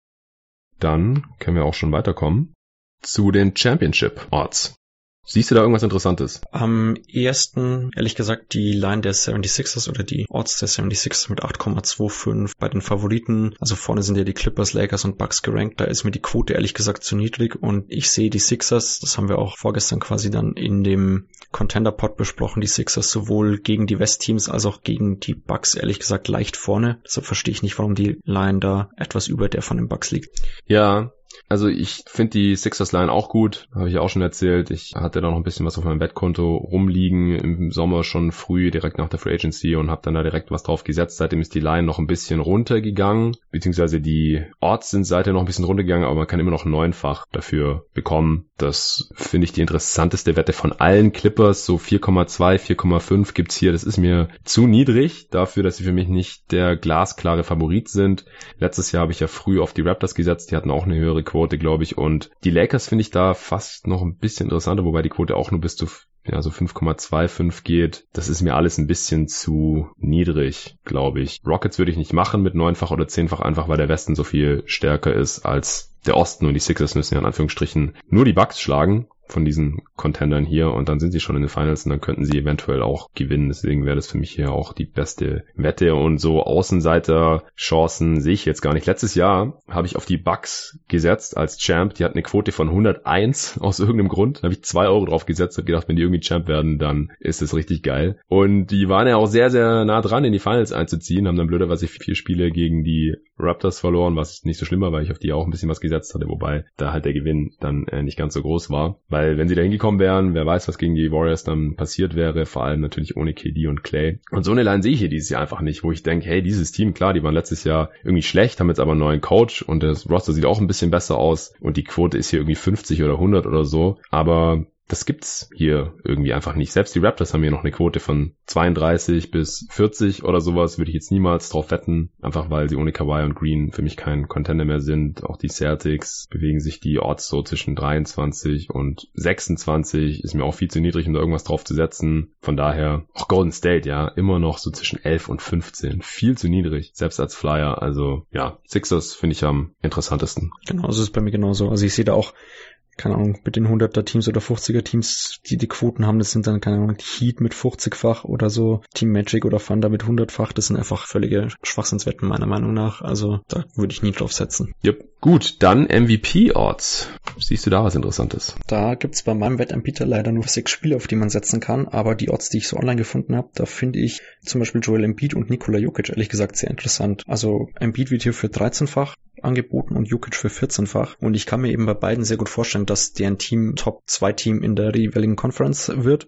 Dann können wir auch schon weiterkommen zu den Championship Odds. Siehst du da irgendwas Interessantes? Am ersten, ehrlich gesagt, die Line der 76ers oder die Odds der 76ers mit 8,25 bei den Favoriten. Also vorne sind ja die Clippers, Lakers und Bucks gerankt. Da ist mir die Quote ehrlich gesagt zu niedrig und ich sehe die Sixers, das haben wir auch vorgestern quasi dann in dem Contender Pod besprochen, die Sixers sowohl gegen die West-Teams als auch gegen die Bucks ehrlich gesagt leicht vorne. Deshalb verstehe ich nicht, warum die Line da etwas über der von den Bucks liegt. Ja, also ich finde die Sixers Line auch gut, habe ich auch schon erzählt. Ich hatte da noch ein bisschen was auf meinem Wettkonto rumliegen im Sommer schon früh, direkt nach der Free Agency und habe dann da direkt was drauf gesetzt. Seitdem ist die Line noch ein bisschen runtergegangen, beziehungsweise die Orts sind seitdem noch ein bisschen runtergegangen, aber man kann immer noch neunfach dafür bekommen. Das finde ich die interessanteste Wette von allen Clippers. So 4,2, 4,5 gibt's hier. Das ist mir zu niedrig dafür, dass sie für mich nicht der glasklare Favorit sind. Letztes Jahr habe ich ja früh auf die Raptors gesetzt. Die hatten auch eine höhere Quote, glaube ich. Und die Lakers finde ich da fast noch ein bisschen interessanter, wobei die Quote auch nur bis zu ja, so 5,25 geht. Das ist mir alles ein bisschen zu niedrig, glaube ich. Rockets würde ich nicht machen mit neunfach oder zehnfach, einfach weil der Westen so viel stärker ist als der Osten und die Sixers müssen ja in Anführungsstrichen nur die Bucks schlagen von diesen Contendern hier und dann sind sie schon in den Finals und dann könnten sie eventuell auch gewinnen. Deswegen wäre das für mich hier auch die beste Wette und so Außenseiter-Chancen sehe ich jetzt gar nicht. Letztes Jahr habe ich auf die Bucks gesetzt als Champ. Die hat eine Quote von 101 *laughs* aus irgendeinem Grund. Da habe ich zwei Euro drauf gesetzt und gedacht, wenn die irgendwie Champ werden, dann ist es richtig geil. Und die waren ja auch sehr, sehr nah dran, in die Finals einzuziehen, haben dann blöderweise vier Spiele gegen die Raptors verloren, was nicht so schlimm war, weil ich auf die auch ein bisschen was gesetzt hatte, wobei da halt der Gewinn dann äh, nicht ganz so groß war. Weil wenn sie da hingekommen wären, wer weiß, was gegen die Warriors dann passiert wäre, vor allem natürlich ohne KD und Clay. Und so eine Line sehe ich hier dieses Jahr einfach nicht, wo ich denke, hey, dieses Team, klar, die waren letztes Jahr irgendwie schlecht, haben jetzt aber einen neuen Coach und das Roster sieht auch ein bisschen besser aus und die Quote ist hier irgendwie 50 oder 100 oder so. Aber das gibt's hier irgendwie einfach nicht. Selbst die Raptors haben hier noch eine Quote von 32 bis 40 oder sowas. Würde ich jetzt niemals drauf wetten. Einfach weil sie ohne Kawhi und Green für mich kein Contender mehr sind. Auch die Celtics bewegen sich die Odds so zwischen 23 und 26. Ist mir auch viel zu niedrig, um da irgendwas drauf zu setzen. Von daher, auch Golden State, ja, immer noch so zwischen 11 und 15. Viel zu niedrig. Selbst als Flyer. Also, ja, Sixers finde ich am interessantesten. Genau, so ist bei mir genauso. Also ich sehe da auch keine Ahnung, mit den 100er Teams oder 50er Teams, die die Quoten haben, das sind dann, keine Ahnung, Heat mit 50-fach oder so, Team Magic oder Thunder mit 100-fach, das sind einfach völlige Schwachsinnswetten meiner Meinung nach, also da würde ich nie drauf setzen. Yep. Gut, dann MVP-Odds. Siehst du da was Interessantes? Da gibt's bei meinem Wettanbieter leider nur sechs Spiele, auf die man setzen kann, aber die Odds, die ich so online gefunden habe, da finde ich zum Beispiel Joel Embiid und Nikola Jokic ehrlich gesagt sehr interessant. Also Embiid wird hier für 13-fach angeboten und Jukic für 14-fach. Und ich kann mir eben bei beiden sehr gut vorstellen, dass deren Team Top 2 Team in der jeweiligen Conference wird.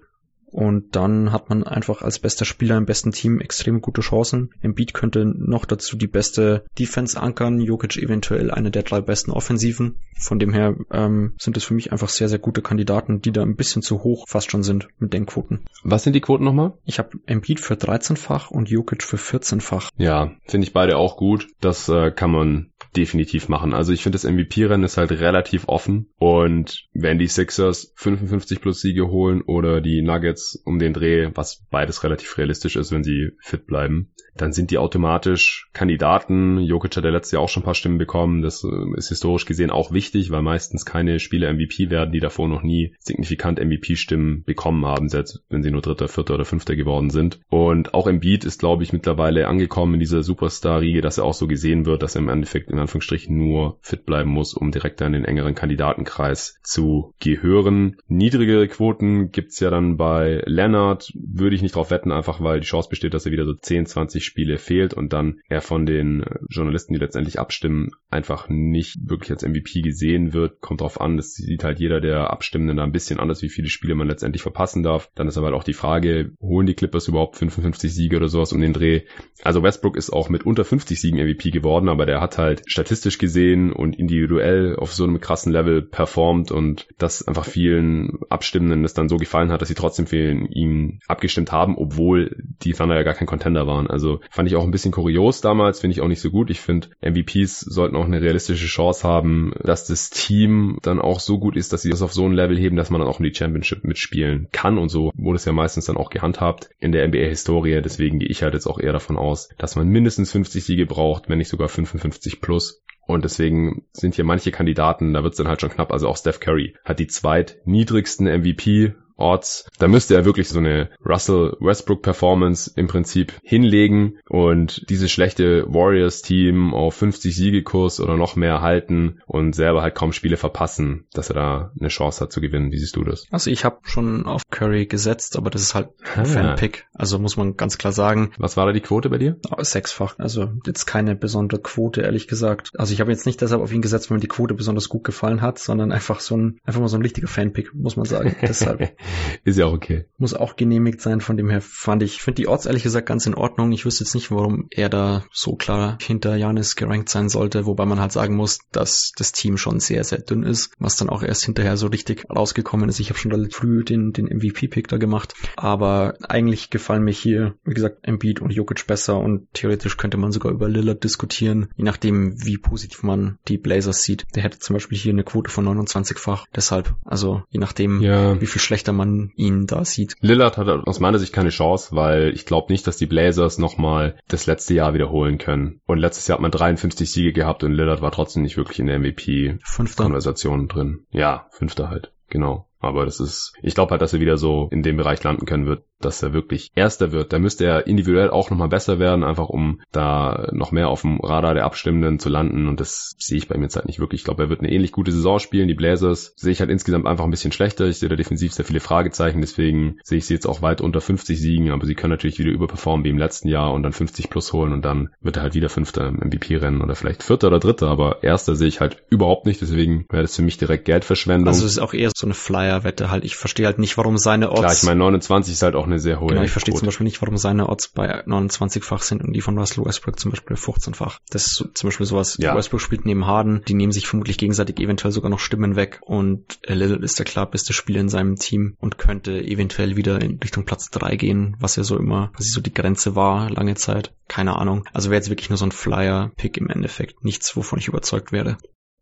Und dann hat man einfach als bester Spieler im besten Team extrem gute Chancen. Embiid könnte noch dazu die beste Defense ankern, Jokic eventuell eine der drei besten Offensiven. Von dem her ähm, sind es für mich einfach sehr, sehr gute Kandidaten, die da ein bisschen zu hoch fast schon sind mit den Quoten. Was sind die Quoten nochmal? Ich habe Embiid für 13-fach und Jokic für 14-fach. Ja, finde ich beide auch gut. Das äh, kann man definitiv machen. Also ich finde, das MVP-Rennen ist halt relativ offen und wenn die Sixers 55 plus Siege holen oder die Nuggets um den Dreh, was beides relativ realistisch ist, wenn sie fit bleiben, dann sind die automatisch Kandidaten. Jokic hat ja letztes Jahr auch schon ein paar Stimmen bekommen. Das äh, ist historisch gesehen auch wichtig, weil meistens keine Spieler MVP werden, die davor noch nie signifikant MVP-Stimmen bekommen haben, selbst wenn sie nur Dritter, Vierter oder Fünfter geworden sind. Und auch Embiid ist, glaube ich, mittlerweile angekommen in dieser Superstar-Riege, dass er auch so gesehen wird, dass er im Endeffekt in Anführungsstrichen nur fit bleiben muss, um direkt in den engeren Kandidatenkreis zu gehören. Niedrigere Quoten gibt's ja dann bei Leonard, würde ich nicht drauf wetten, einfach weil die Chance besteht, dass er wieder so 10, 20 Spiele fehlt und dann er von den äh, Journalisten, die letztendlich abstimmen, einfach nicht wirklich als MVP gesehen wird. Kommt drauf an, das sieht halt jeder der Abstimmenden da ein bisschen anders, wie viele Spiele man letztendlich verpassen darf. Dann ist aber halt auch die Frage, holen die Clippers überhaupt 55 Siege oder sowas um den Dreh? Also Westbrook ist auch mit unter 50 Siegen MVP geworden, aber der hat halt statistisch gesehen und individuell auf so einem krassen Level performt und das einfach vielen Abstimmenden das dann so gefallen hat, dass sie trotzdem für ihn abgestimmt haben, obwohl die Thunder ja gar kein Contender waren. Also fand ich auch ein bisschen kurios damals, finde ich auch nicht so gut. Ich finde, MVPs sollten auch eine realistische Chance haben, dass das Team dann auch so gut ist, dass sie das auf so ein Level heben, dass man dann auch in die Championship mitspielen kann und so wurde es ja meistens dann auch gehandhabt in der NBA-Historie. Deswegen gehe ich halt jetzt auch eher davon aus, dass man mindestens 50 Siege braucht, wenn nicht sogar 55 plus. Und deswegen sind hier manche Kandidaten, da wird es dann halt schon knapp. Also auch Steph Curry hat die zweitniedrigsten MVP Orts. Da müsste er wirklich so eine Russell Westbrook Performance im Prinzip hinlegen und dieses schlechte Warriors Team auf 50 Siegekurs oder noch mehr halten und selber halt kaum Spiele verpassen, dass er da eine Chance hat zu gewinnen. Wie siehst du das? Also ich habe schon auf Curry gesetzt, aber das ist halt ein ah. Fanpick. Also muss man ganz klar sagen. Was war da die Quote bei dir? Sechsfach. Also jetzt keine besondere Quote, ehrlich gesagt. Also ich habe jetzt nicht deshalb auf ihn gesetzt, weil mir die Quote besonders gut gefallen hat, sondern einfach so ein, einfach mal so ein richtiger Fanpick, muss man sagen. *laughs* Deshalb. Ist ja auch okay. Muss auch genehmigt sein, von dem her fand ich, finde die Orts ehrlich gesagt ganz in Ordnung. Ich wüsste jetzt nicht, warum er da so klar hinter Janis gerankt sein sollte, wobei man halt sagen muss, dass das Team schon sehr, sehr dünn ist, was dann auch erst hinterher so richtig rausgekommen ist. Ich habe schon relativ früh den, den MVP-Pick da gemacht, aber eigentlich gefallen mir hier, wie gesagt, Embiid und Jokic besser und theoretisch könnte man sogar über Lillard diskutieren, je nachdem, wie positiv man die Blazers sieht. Der hätte zum Beispiel hier eine Quote von 29-fach, deshalb, also je nachdem, ja. wie viel schlechter man ihn da sieht. Lillard hat aus meiner Sicht keine Chance, weil ich glaube nicht, dass die Blazers nochmal das letzte Jahr wiederholen können. Und letztes Jahr hat man 53 Siege gehabt und Lillard war trotzdem nicht wirklich in der MVP-Konversation drin. Ja, fünfter halt. Genau. Aber das ist, ich glaube halt, dass er wieder so in dem Bereich landen können wird, dass er wirklich Erster wird. Da müsste er individuell auch nochmal besser werden, einfach um da noch mehr auf dem Radar der Abstimmenden zu landen. Und das sehe ich bei mir jetzt halt nicht wirklich. Ich glaube, er wird eine ähnlich gute Saison spielen. Die Blazers sehe ich halt insgesamt einfach ein bisschen schlechter. Ich sehe da defensiv sehr viele Fragezeichen. Deswegen sehe ich sie jetzt auch weit unter 50 Siegen. Aber sie können natürlich wieder überperformen wie im letzten Jahr und dann 50 plus holen. Und dann wird er halt wieder Fünfter im MVP-Rennen oder vielleicht Vierter oder Dritter. Aber Erster sehe ich halt überhaupt nicht. Deswegen wäre das für mich direkt Geldverschwendung. Also es ist auch eher so eine Flyer-Wette halt. Ich verstehe halt nicht, warum seine Odds... Klar, ich meine 29 ist halt auch eine sehr hohe Genau, ich verstehe zum Beispiel nicht, warum seine Odds bei 29-fach sind und die von Russell Westbrook zum Beispiel 15-fach. Das ist zum Beispiel sowas, ja. Westbrook spielt neben Harden, die nehmen sich vermutlich gegenseitig eventuell sogar noch Stimmen weg und Lillard ist der klar beste Spieler in seinem Team und könnte eventuell wieder in Richtung Platz 3 gehen, was ja so immer, was so die Grenze war, lange Zeit. Keine Ahnung. Also wäre jetzt wirklich nur so ein Flyer-Pick im Endeffekt. Nichts, wovon ich überzeugt werde.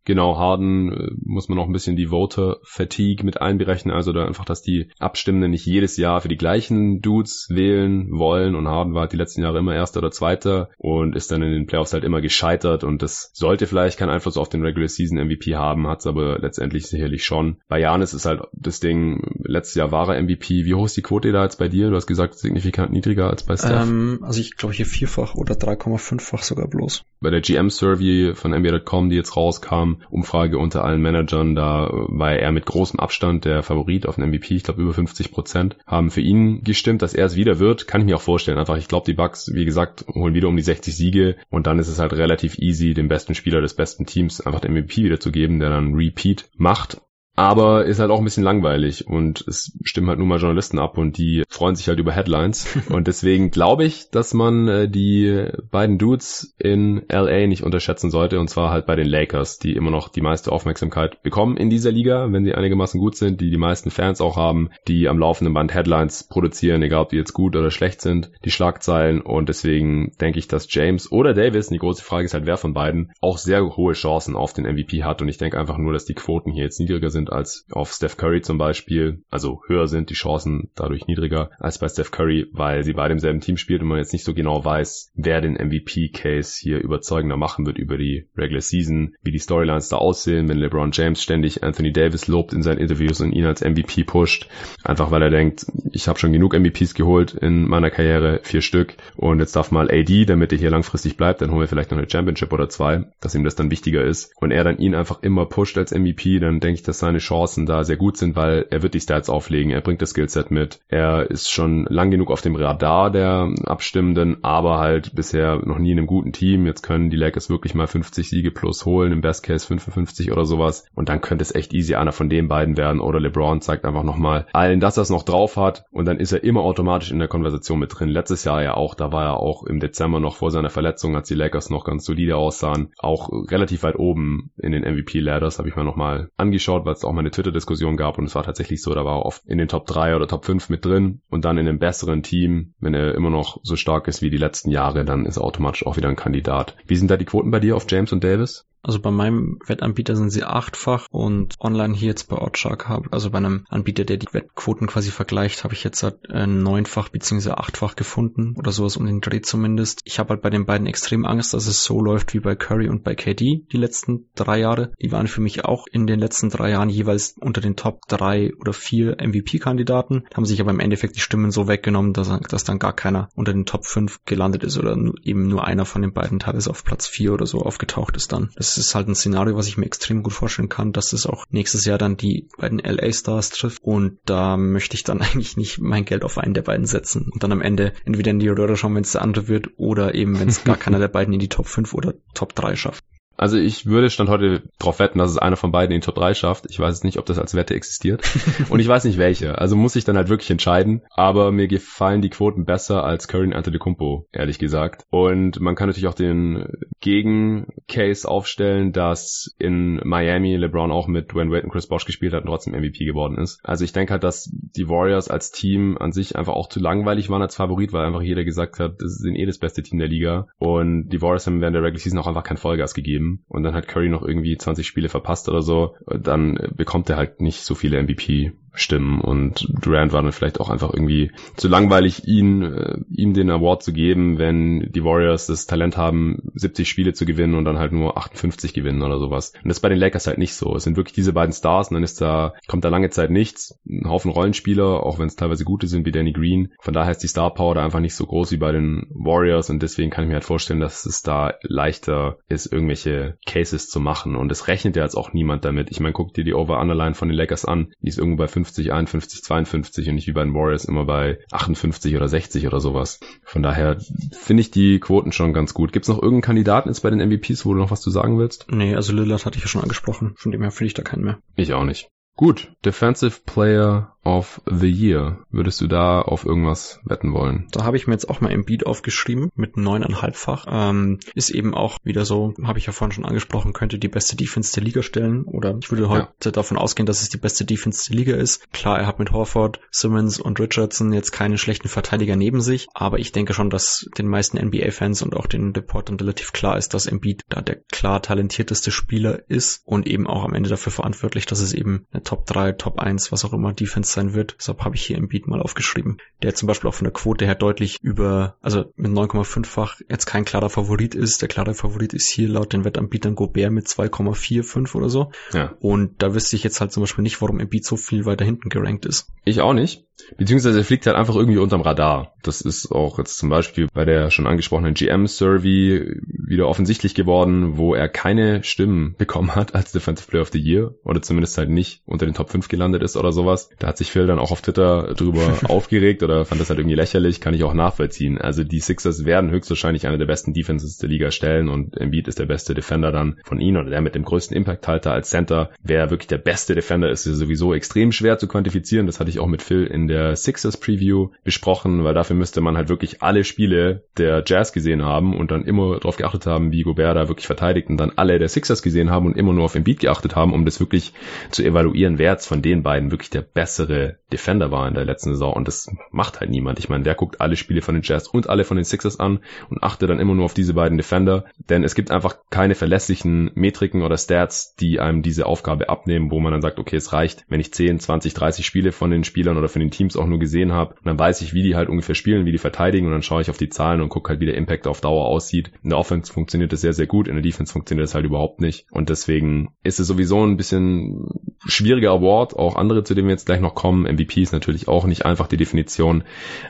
Genau, Harden äh, muss man auch ein bisschen die Voter-Fatigue mit einberechnen, also da einfach, dass die Abstimmenden nicht jedes Jahr für die gleichen Dudes wählen wollen und Harden war halt die letzten Jahre immer Erster oder Zweiter und ist dann in den Playoffs halt immer gescheitert und das sollte vielleicht keinen Einfluss auf den Regular Season MVP haben, hat es aber letztendlich sicherlich schon. Bei Janis ist halt das Ding, letztes Jahr war er MVP. Wie hoch ist die Quote da jetzt bei dir? Du hast gesagt, signifikant niedriger als bei Steph. Ähm, also ich glaube hier vierfach oder 3,5-fach sogar bloß. Bei der GM-Survey von NBA.com, die jetzt rauskam, Umfrage unter allen Managern, da war er mit großem Abstand der Favorit auf den MVP. Ich glaube, über 50 Prozent haben für ihn gestimmt, dass er es wieder wird. Kann ich mir auch vorstellen. Einfach, ich glaube, die Bucks, wie gesagt, holen wieder um die 60 Siege und dann ist es halt relativ easy, dem besten Spieler des besten Teams einfach den MVP wiederzugeben, der dann Repeat macht aber ist halt auch ein bisschen langweilig und es stimmen halt nur mal Journalisten ab und die freuen sich halt über Headlines. *laughs* Und deswegen glaube ich, dass man äh, die beiden Dudes in LA nicht unterschätzen sollte. Und zwar halt bei den Lakers, die immer noch die meiste Aufmerksamkeit bekommen in dieser Liga, wenn sie einigermaßen gut sind, die die meisten Fans auch haben, die am laufenden Band Headlines produzieren, egal ob die jetzt gut oder schlecht sind, die Schlagzeilen. Und deswegen denke ich, dass James oder Davis, die große Frage ist halt wer von beiden, auch sehr hohe Chancen auf den MVP hat. Und ich denke einfach nur, dass die Quoten hier jetzt niedriger sind sind als auf Steph Curry zum Beispiel. Also höher sind die Chancen dadurch niedriger als bei Steph Curry, weil sie bei demselben Team spielt und man jetzt nicht so genau weiß, wer den MVP-Case hier überzeugender machen wird über die Regular Season, wie die Storylines da aussehen, wenn LeBron James ständig Anthony Davis lobt in seinen Interviews und ihn als MVP pusht, einfach weil er denkt, ich habe schon genug MVPs geholt in meiner Karriere, vier Stück und jetzt darf mal AD, damit er hier langfristig bleibt, dann holen wir vielleicht noch eine Championship oder zwei, dass ihm das dann wichtiger ist und er dann ihn einfach immer pusht als MVP, dann denke ich, dass seine seine Chancen da sehr gut sind, weil er wird die Stats auflegen, er bringt das Skillset mit, er ist schon lang genug auf dem Radar der Abstimmenden, aber halt bisher noch nie in einem guten Team. Jetzt können die Lakers wirklich mal 50 Siege plus holen, im Best Case 55 oder sowas und dann könnte es echt easy einer von den beiden werden oder LeBron zeigt einfach nochmal allen, dass er es noch drauf hat und dann ist er immer automatisch in der Konversation mit drin. Letztes Jahr ja auch, da war er auch im Dezember noch vor seiner Verletzung, als die Lakers noch ganz solide aussahen, auch relativ weit oben in den MVP-Ladders, habe ich mir nochmal angeschaut, weil es auch mal eine Twitter-Diskussion gab und es war tatsächlich so, da war er oft in den Top 3 oder Top 5 mit drin und dann in einem besseren Team, wenn er immer noch so stark ist wie die letzten Jahre, dann ist er automatisch auch wieder ein Kandidat. Wie sind da die Quoten bei dir auf James und Davis? Also bei meinem Wettanbieter sind sie achtfach und online hier jetzt bei Oddshark habe, also bei einem Anbieter, der die Wettquoten quasi vergleicht, habe ich jetzt halt neunfach bzw. achtfach gefunden oder sowas um den Dreh zumindest. Ich habe halt bei den beiden extrem Angst, dass es so läuft wie bei Curry und bei KD die letzten drei Jahre. Die waren für mich auch in den letzten drei Jahren jeweils unter den Top drei oder vier MVP-Kandidaten, haben sich aber im Endeffekt die Stimmen so weggenommen, dass, dass dann gar keiner unter den Top 5 gelandet ist oder eben nur einer von den beiden teilweise auf Platz 4 oder so aufgetaucht ist dann. Das ist halt ein Szenario, was ich mir extrem gut vorstellen kann, dass es auch nächstes Jahr dann die beiden LA Stars trifft. Und da möchte ich dann *laughs* eigentlich nicht mein Geld auf einen der beiden setzen und dann am Ende entweder in die Röhre schauen, wenn es der andere wird, oder eben, wenn es gar *laughs* keiner der beiden in die Top 5 oder Top 3 schafft. Also ich würde Stand heute darauf wetten, dass es einer von beiden in die Top 3 schafft. Ich weiß nicht, ob das als Wette existiert. *laughs* und ich weiß nicht welche. Also muss ich dann halt wirklich entscheiden. Aber mir gefallen die Quoten besser als Curry und Antetokounmpo, ehrlich gesagt. Und man kann natürlich auch den Gegencase aufstellen, dass in Miami LeBron auch mit Dwayne Wade und Chris Bosh gespielt hat und trotzdem MVP geworden ist. Also ich denke halt, dass die Warriors als Team an sich einfach auch zu langweilig waren als Favorit, weil einfach jeder gesagt hat, das sind eh das beste Team der Liga. Und die Warriors haben während der Regular Season auch einfach kein Vollgas gegeben und dann hat Curry noch irgendwie 20 Spiele verpasst oder so, dann bekommt er halt nicht so viele MVP stimmen und Durant war dann vielleicht auch einfach irgendwie zu langweilig, ihn, äh, ihm den Award zu geben, wenn die Warriors das Talent haben, 70 Spiele zu gewinnen und dann halt nur 58 gewinnen oder sowas. Und das ist bei den Lakers halt nicht so. Es sind wirklich diese beiden Stars und dann ist da, kommt da lange Zeit nichts. Ein Haufen Rollenspieler, auch wenn es teilweise gute sind wie Danny Green. Von daher ist die Star Power da einfach nicht so groß wie bei den Warriors und deswegen kann ich mir halt vorstellen, dass es da leichter ist, irgendwelche Cases zu machen und es rechnet ja jetzt auch niemand damit. Ich meine, guck dir die Over-Underline von den Lakers an, die ist irgendwo bei 5 50, 51, 52 und nicht wie bei den Warriors immer bei 58 oder 60 oder sowas. Von daher finde ich die Quoten schon ganz gut. Gibt es noch irgendeinen Kandidaten jetzt bei den MVPs, wo du noch was zu sagen willst? Nee, also Lillard hatte ich ja schon angesprochen. Von dem her finde ich da keinen mehr. Ich auch nicht. Gut, Defensive Player of the Year. Würdest du da auf irgendwas wetten wollen? Da habe ich mir jetzt auch mal im Beat aufgeschrieben mit neuneinhalbfach. Ähm, ist eben auch wieder so, habe ich ja vorhin schon angesprochen, könnte die beste Defense der Liga stellen. Oder ich würde heute ja. davon ausgehen, dass es die beste Defense der Liga ist. Klar, er hat mit Horford, Simmons und Richardson jetzt keine schlechten Verteidiger neben sich. Aber ich denke schon, dass den meisten NBA-Fans und auch den Reportern relativ klar ist, dass Embiid da der klar talentierteste Spieler ist und eben auch am Ende dafür verantwortlich, dass es eben eine Top 3, Top 1, was auch immer Defense sein wird. Deshalb habe ich hier im Beat mal aufgeschrieben. Der zum Beispiel auch von der Quote her deutlich über, also mit 9,5-fach jetzt kein klarer Favorit ist. Der klare Favorit ist hier laut den Wettanbietern Gobert mit 2,45 oder so. Ja. Und da wüsste ich jetzt halt zum Beispiel nicht, warum Embiid so viel weiter hinten gerankt ist. Ich auch nicht. Beziehungsweise er fliegt halt einfach irgendwie unterm Radar. Das ist auch jetzt zum Beispiel bei der schon angesprochenen GM-Survey wieder offensichtlich geworden, wo er keine Stimmen *laughs* bekommen hat als Defensive Player of the Year oder zumindest halt nicht unter den Top 5 gelandet ist oder sowas. Da hat sich Phil dann auch auf Twitter drüber *laughs* aufgeregt oder fand das halt irgendwie lächerlich, kann ich auch nachvollziehen. Also die Sixers werden höchstwahrscheinlich eine der besten Defenses der Liga stellen und Embiid ist der beste Defender dann von ihnen oder der mit dem größten Impact-Halter als Center. Wer wirklich der beste Defender ist, ist sowieso extrem schwer zu quantifizieren. Das hatte ich auch mit Phil in der Sixers Preview besprochen, weil dafür müsste man halt wirklich alle Spiele der Jazz gesehen haben und dann immer darauf geachtet haben, wie Gobert da wirklich verteidigt und dann alle der Sixers gesehen haben und immer nur auf Embiid geachtet haben, um das wirklich zu evaluieren, wer jetzt von den beiden wirklich der bessere Defender war in der letzten Saison und das macht halt niemand. Ich meine, wer guckt alle Spiele von den Jazz und alle von den Sixers an und achtet dann immer nur auf diese beiden Defender, denn es gibt einfach keine verlässlichen Metriken oder Stats, die einem diese Aufgabe abnehmen, wo man dann sagt, okay, es reicht, wenn ich 10, 20, 30 Spiele von den Spielern oder von den Teams auch nur gesehen habe. Und dann weiß ich, wie die halt ungefähr spielen, wie die verteidigen und dann schaue ich auf die Zahlen und gucke halt, wie der Impact auf Dauer aussieht. In der Offense funktioniert das sehr, sehr gut, in der Defense funktioniert das halt überhaupt nicht. Und deswegen ist es sowieso ein bisschen schwieriger Award, auch andere, zu denen wir jetzt gleich noch kommen. MVP ist natürlich auch nicht einfach die Definition.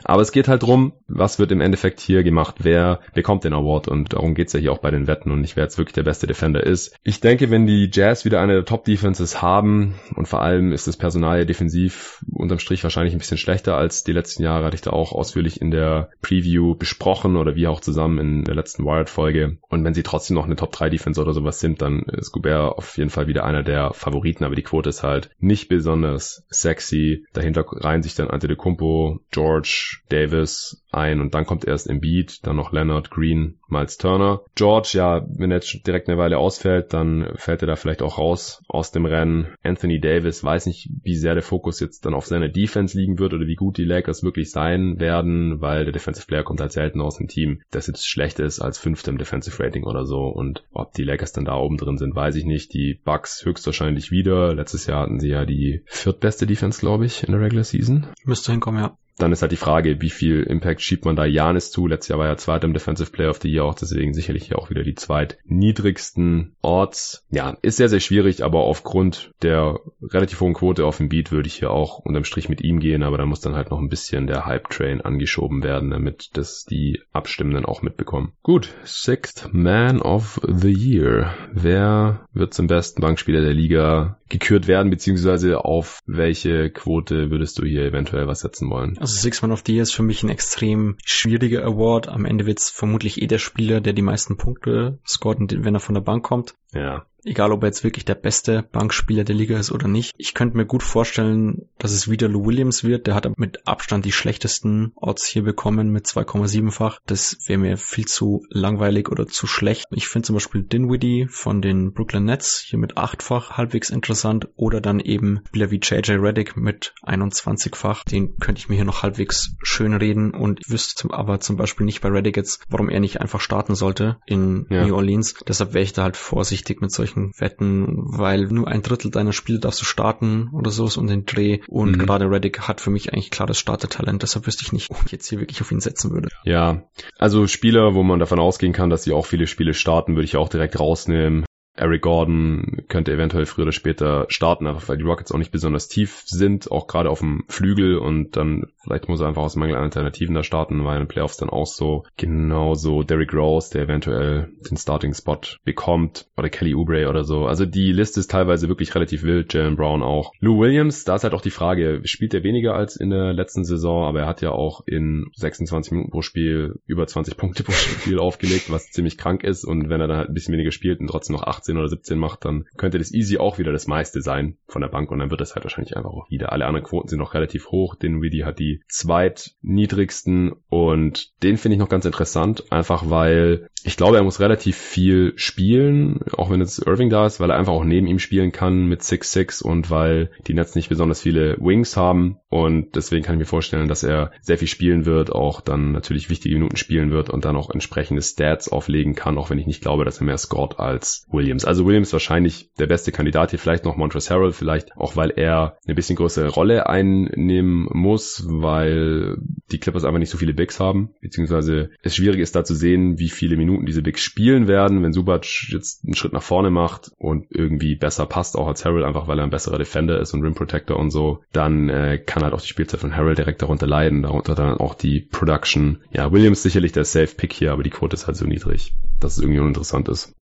Aber es geht halt drum, was wird im Endeffekt hier gemacht, wer bekommt den Award und darum geht's ja hier auch bei den Wetten und nicht wer jetzt wirklich der beste Defender ist. Ich denke, wenn die Jazz wieder eine der Top-Defenses haben und vor allem ist das Personal defensiv unterm Strich wahrscheinlich ein bisschen schlechter als die letzten Jahre, hatte ich da auch ausführlich in der Preview besprochen oder wir auch zusammen in der letzten Wired-Folge. Und wenn sie trotzdem noch eine Top-3-Defense oder sowas sind, dann ist Gobert auf jeden Fall wieder einer der Favoriten, aber die Quote ist halt nicht besonders sexy. Dahinter reihen sich dann Antetokounmpo, George, Davis ein und dann kommt erst Embiid, dann noch Leonard, Green, Miles Turner. George, ja, wenn er jetzt direkt eine Weile ausfällt, dann fällt er da vielleicht auch raus aus dem Rennen. Anthony Davis weiß nicht, wie sehr der Fokus jetzt dann auf seiner Defense liegen wird oder wie gut die Lakers wirklich sein werden, weil der Defensive Player kommt halt selten aus dem Team, das jetzt schlecht ist als fünfter im Defensive Rating oder so und ob die Lakers dann da oben drin sind, weiß ich nicht. Die Bucks höchstwahrscheinlich wieder. Letztes Jahr hatten sie ja die viertbeste Defense, glaube ich, in der Regular Season. Müsste hinkommen, ja. Dann ist halt die Frage, wie viel Impact schiebt man da Janis zu? Letztes Jahr war er Zweiter im Defensive Player of the Year, auch deswegen sicherlich hier auch wieder die zweitniedrigsten Orts. Ja, ist sehr, sehr schwierig, aber aufgrund der relativ hohen Quote auf dem Beat würde ich hier auch unterm Strich mit ihm gehen, aber da muss dann halt noch ein bisschen der Hype-Train angeschoben werden, damit das die Abstimmenden auch mitbekommen. Gut, Sixth Man of the Year. Wer wird zum besten Bankspieler der Liga gekürt werden, beziehungsweise auf welche Quote würdest du hier eventuell was setzen wollen? Also Six Man of the Year ist für mich ein extrem schwieriger Award. Am Ende wird es vermutlich eh der Spieler, der die meisten Punkte scoret, wenn er von der Bank kommt. Ja. Egal, ob er jetzt wirklich der beste Bankspieler der Liga ist oder nicht. Ich könnte mir gut vorstellen, dass es wieder Lou Williams wird. Der hat mit Abstand die schlechtesten Odds hier bekommen mit 2,7-fach. Das wäre mir viel zu langweilig oder zu schlecht. Ich finde zum Beispiel Dinwiddie von den Brooklyn Nets hier mit 8-fach halbwegs interessant. Oder dann eben Spieler wie JJ Reddick mit 21-fach. Den könnte ich mir hier noch halbwegs schön reden. Und ich wüsste aber zum Beispiel nicht bei Reddick jetzt, warum er nicht einfach starten sollte in ja. New Orleans. Deshalb wäre ich da halt vorsichtig mit solchen Wetten, weil nur ein Drittel deiner Spiele darfst du starten oder so um den Dreh. Und mhm. gerade Reddick hat für mich eigentlich klares Startertalent, deshalb wüsste ich nicht, ob ich jetzt hier wirklich auf ihn setzen würde. Ja, also Spieler, wo man davon ausgehen kann, dass sie auch viele Spiele starten, würde ich auch direkt rausnehmen. Eric Gordon könnte eventuell früher oder später starten, einfach weil die Rockets auch nicht besonders tief sind, auch gerade auf dem Flügel und dann vielleicht muss er einfach aus Mangel an Alternativen da starten, weil in den Playoffs dann auch so genauso Derrick Rose, der eventuell den Starting Spot bekommt oder Kelly Oubre oder so. Also die Liste ist teilweise wirklich relativ wild, Jalen Brown auch. Lou Williams, da ist halt auch die Frage, spielt er weniger als in der letzten Saison, aber er hat ja auch in 26 Minuten pro Spiel über 20 Punkte pro Spiel aufgelegt, was ziemlich krank ist und wenn er dann halt ein bisschen weniger spielt und trotzdem noch 18 16 oder 17 macht, dann könnte das easy auch wieder das meiste sein von der Bank und dann wird das halt wahrscheinlich einfach auch wieder. Alle anderen Quoten sind noch relativ hoch. Den Weedy hat die zweitniedrigsten und den finde ich noch ganz interessant, einfach weil ich glaube, er muss relativ viel spielen, auch wenn jetzt Irving da ist, weil er einfach auch neben ihm spielen kann mit 6-6 und weil die Nets nicht besonders viele Wings haben und deswegen kann ich mir vorstellen, dass er sehr viel spielen wird, auch dann natürlich wichtige Minuten spielen wird und dann auch entsprechende Stats auflegen kann, auch wenn ich nicht glaube, dass er mehr scored als Williams. Also Williams wahrscheinlich der beste Kandidat hier, vielleicht noch Montrezl Harrell, vielleicht auch, weil er eine bisschen größere Rolle einnehmen muss, weil die Clippers einfach nicht so viele Bigs haben, beziehungsweise es schwierig ist da zu sehen, wie viele Minuten diese Bigs spielen werden, wenn Subac jetzt einen Schritt nach vorne macht und irgendwie besser passt, auch als Harrell, einfach weil er ein besserer Defender ist und Rim Protector und so, dann äh, kann halt auch die Spielzeit von Harrell direkt darunter leiden, darunter dann auch die Production. Ja, Williams sicherlich der Safe Pick hier, aber die Quote ist halt so niedrig, dass es irgendwie uninteressant ist.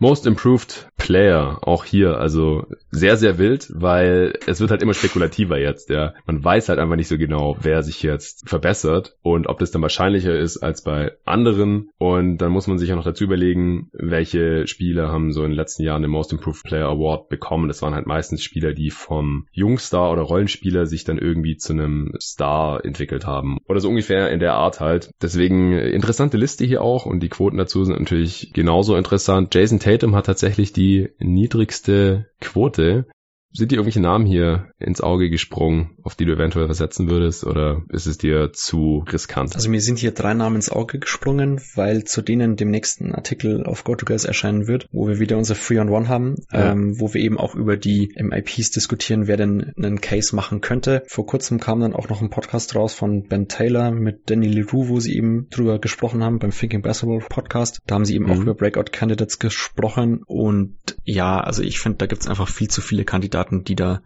Most Improved Player, auch hier, also sehr, sehr wild, weil es wird halt immer spekulativer jetzt, ja. Man weiß halt einfach nicht so genau, wer sich jetzt verbessert und ob das dann wahrscheinlicher ist als bei anderen. Und dann muss man sich ja noch dazu überlegen, welche Spieler haben so in den letzten Jahren den Most Improved Player Award bekommen. Das waren halt meistens Spieler, die vom Jungstar oder Rollenspieler sich dann irgendwie zu einem Star entwickelt haben. Oder so ungefähr in der Art halt. Deswegen interessante Liste hier auch und die Quoten dazu sind natürlich genauso interessant. Jason Tatum hat tatsächlich die niedrigste Quote. Sind dir irgendwelche Namen hier ins Auge gesprungen, auf die du eventuell versetzen würdest, oder ist es dir zu riskant? Also mir sind hier drei Namen ins Auge gesprungen, weil zu denen dem nächsten Artikel auf GoToGuys erscheinen wird, wo wir wieder unser Free on One haben, ja. ähm, wo wir eben auch über die MIPs diskutieren, wer denn einen Case machen könnte. Vor kurzem kam dann auch noch ein Podcast raus von Ben Taylor mit Danny Leroux, wo sie eben drüber gesprochen haben beim Thinking Basketball Podcast. Da haben sie eben mhm. auch über Breakout Candidates gesprochen und ja, also ich finde, da gibt's einfach viel zu viele Kandidaten Kandidaten, die da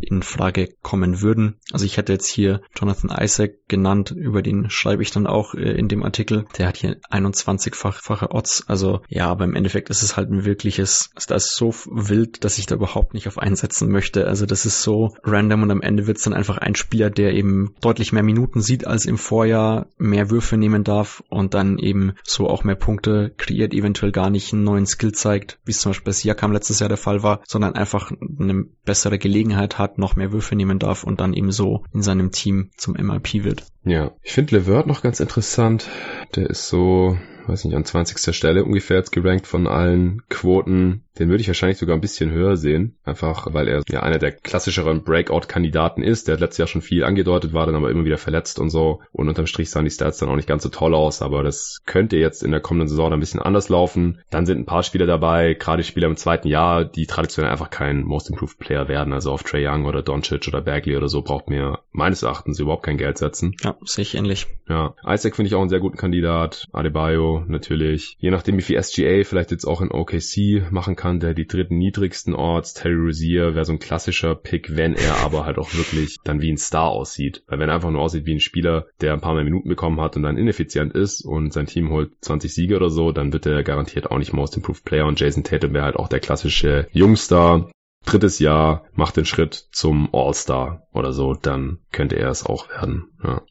in Frage kommen würden. Also ich hätte jetzt hier Jonathan Isaac genannt, über den schreibe ich dann auch äh, in dem Artikel. Der hat hier 21-fache Odds. Also ja, aber im Endeffekt ist es halt ein wirkliches, also das ist so wild, dass ich da überhaupt nicht auf einsetzen möchte. Also das ist so random und am Ende wird es dann einfach ein Spieler, der eben deutlich mehr Minuten sieht als im Vorjahr, mehr Würfe nehmen darf und dann eben so auch mehr Punkte kreiert, eventuell gar nicht einen neuen Skill zeigt, wie es zum Beispiel bei Siakam letztes Jahr der Fall war, sondern einfach eine bessere Gelegenheit hat, Guard noch mehr Würfe nehmen darf und dann eben so in seinem Team zum MIP wird. Ja, ich finde Levert noch ganz interessant. Der ist so weiß nicht, an 20. Stelle ungefähr jetzt gerankt von allen Quoten. Den würde ich wahrscheinlich sogar ein bisschen höher sehen. Einfach, weil er ja einer der klassischeren Breakout-Kandidaten ist. Der hat letztes Jahr schon viel angedeutet, war dann aber immer wieder verletzt und so. Und unterm Strich sahen die Stats dann auch nicht ganz so toll aus. Aber das könnte jetzt in der kommenden Saison ein bisschen anders laufen. Dann sind ein paar Spieler dabei, gerade Spieler im zweiten Jahr, die traditionell einfach kein Most Improved Player werden. Also auf Trey Young oder Doncic oder Bagley oder so braucht mir meines Erachtens überhaupt kein Geld setzen. Ja, sehe ich ähnlich. Ja, Isaac finde ich auch einen sehr guten Kandidat. Adebayo natürlich. Je nachdem, wie viel SGA vielleicht jetzt auch in OKC machen kann, der die dritten niedrigsten Orts. Terry Rozier wäre so ein klassischer Pick, wenn er *laughs* aber halt auch wirklich dann wie ein Star aussieht. Weil wenn er einfach nur aussieht wie ein Spieler, der ein paar mehr Minuten bekommen hat und dann ineffizient ist und sein Team holt 20 Siege oder so, dann wird er garantiert auch nicht Most Improved Player und Jason Tatum wäre halt auch der klassische Jungstar, drittes Jahr, macht den Schritt zum All-Star oder so, dann könnte er es auch werden. Ja.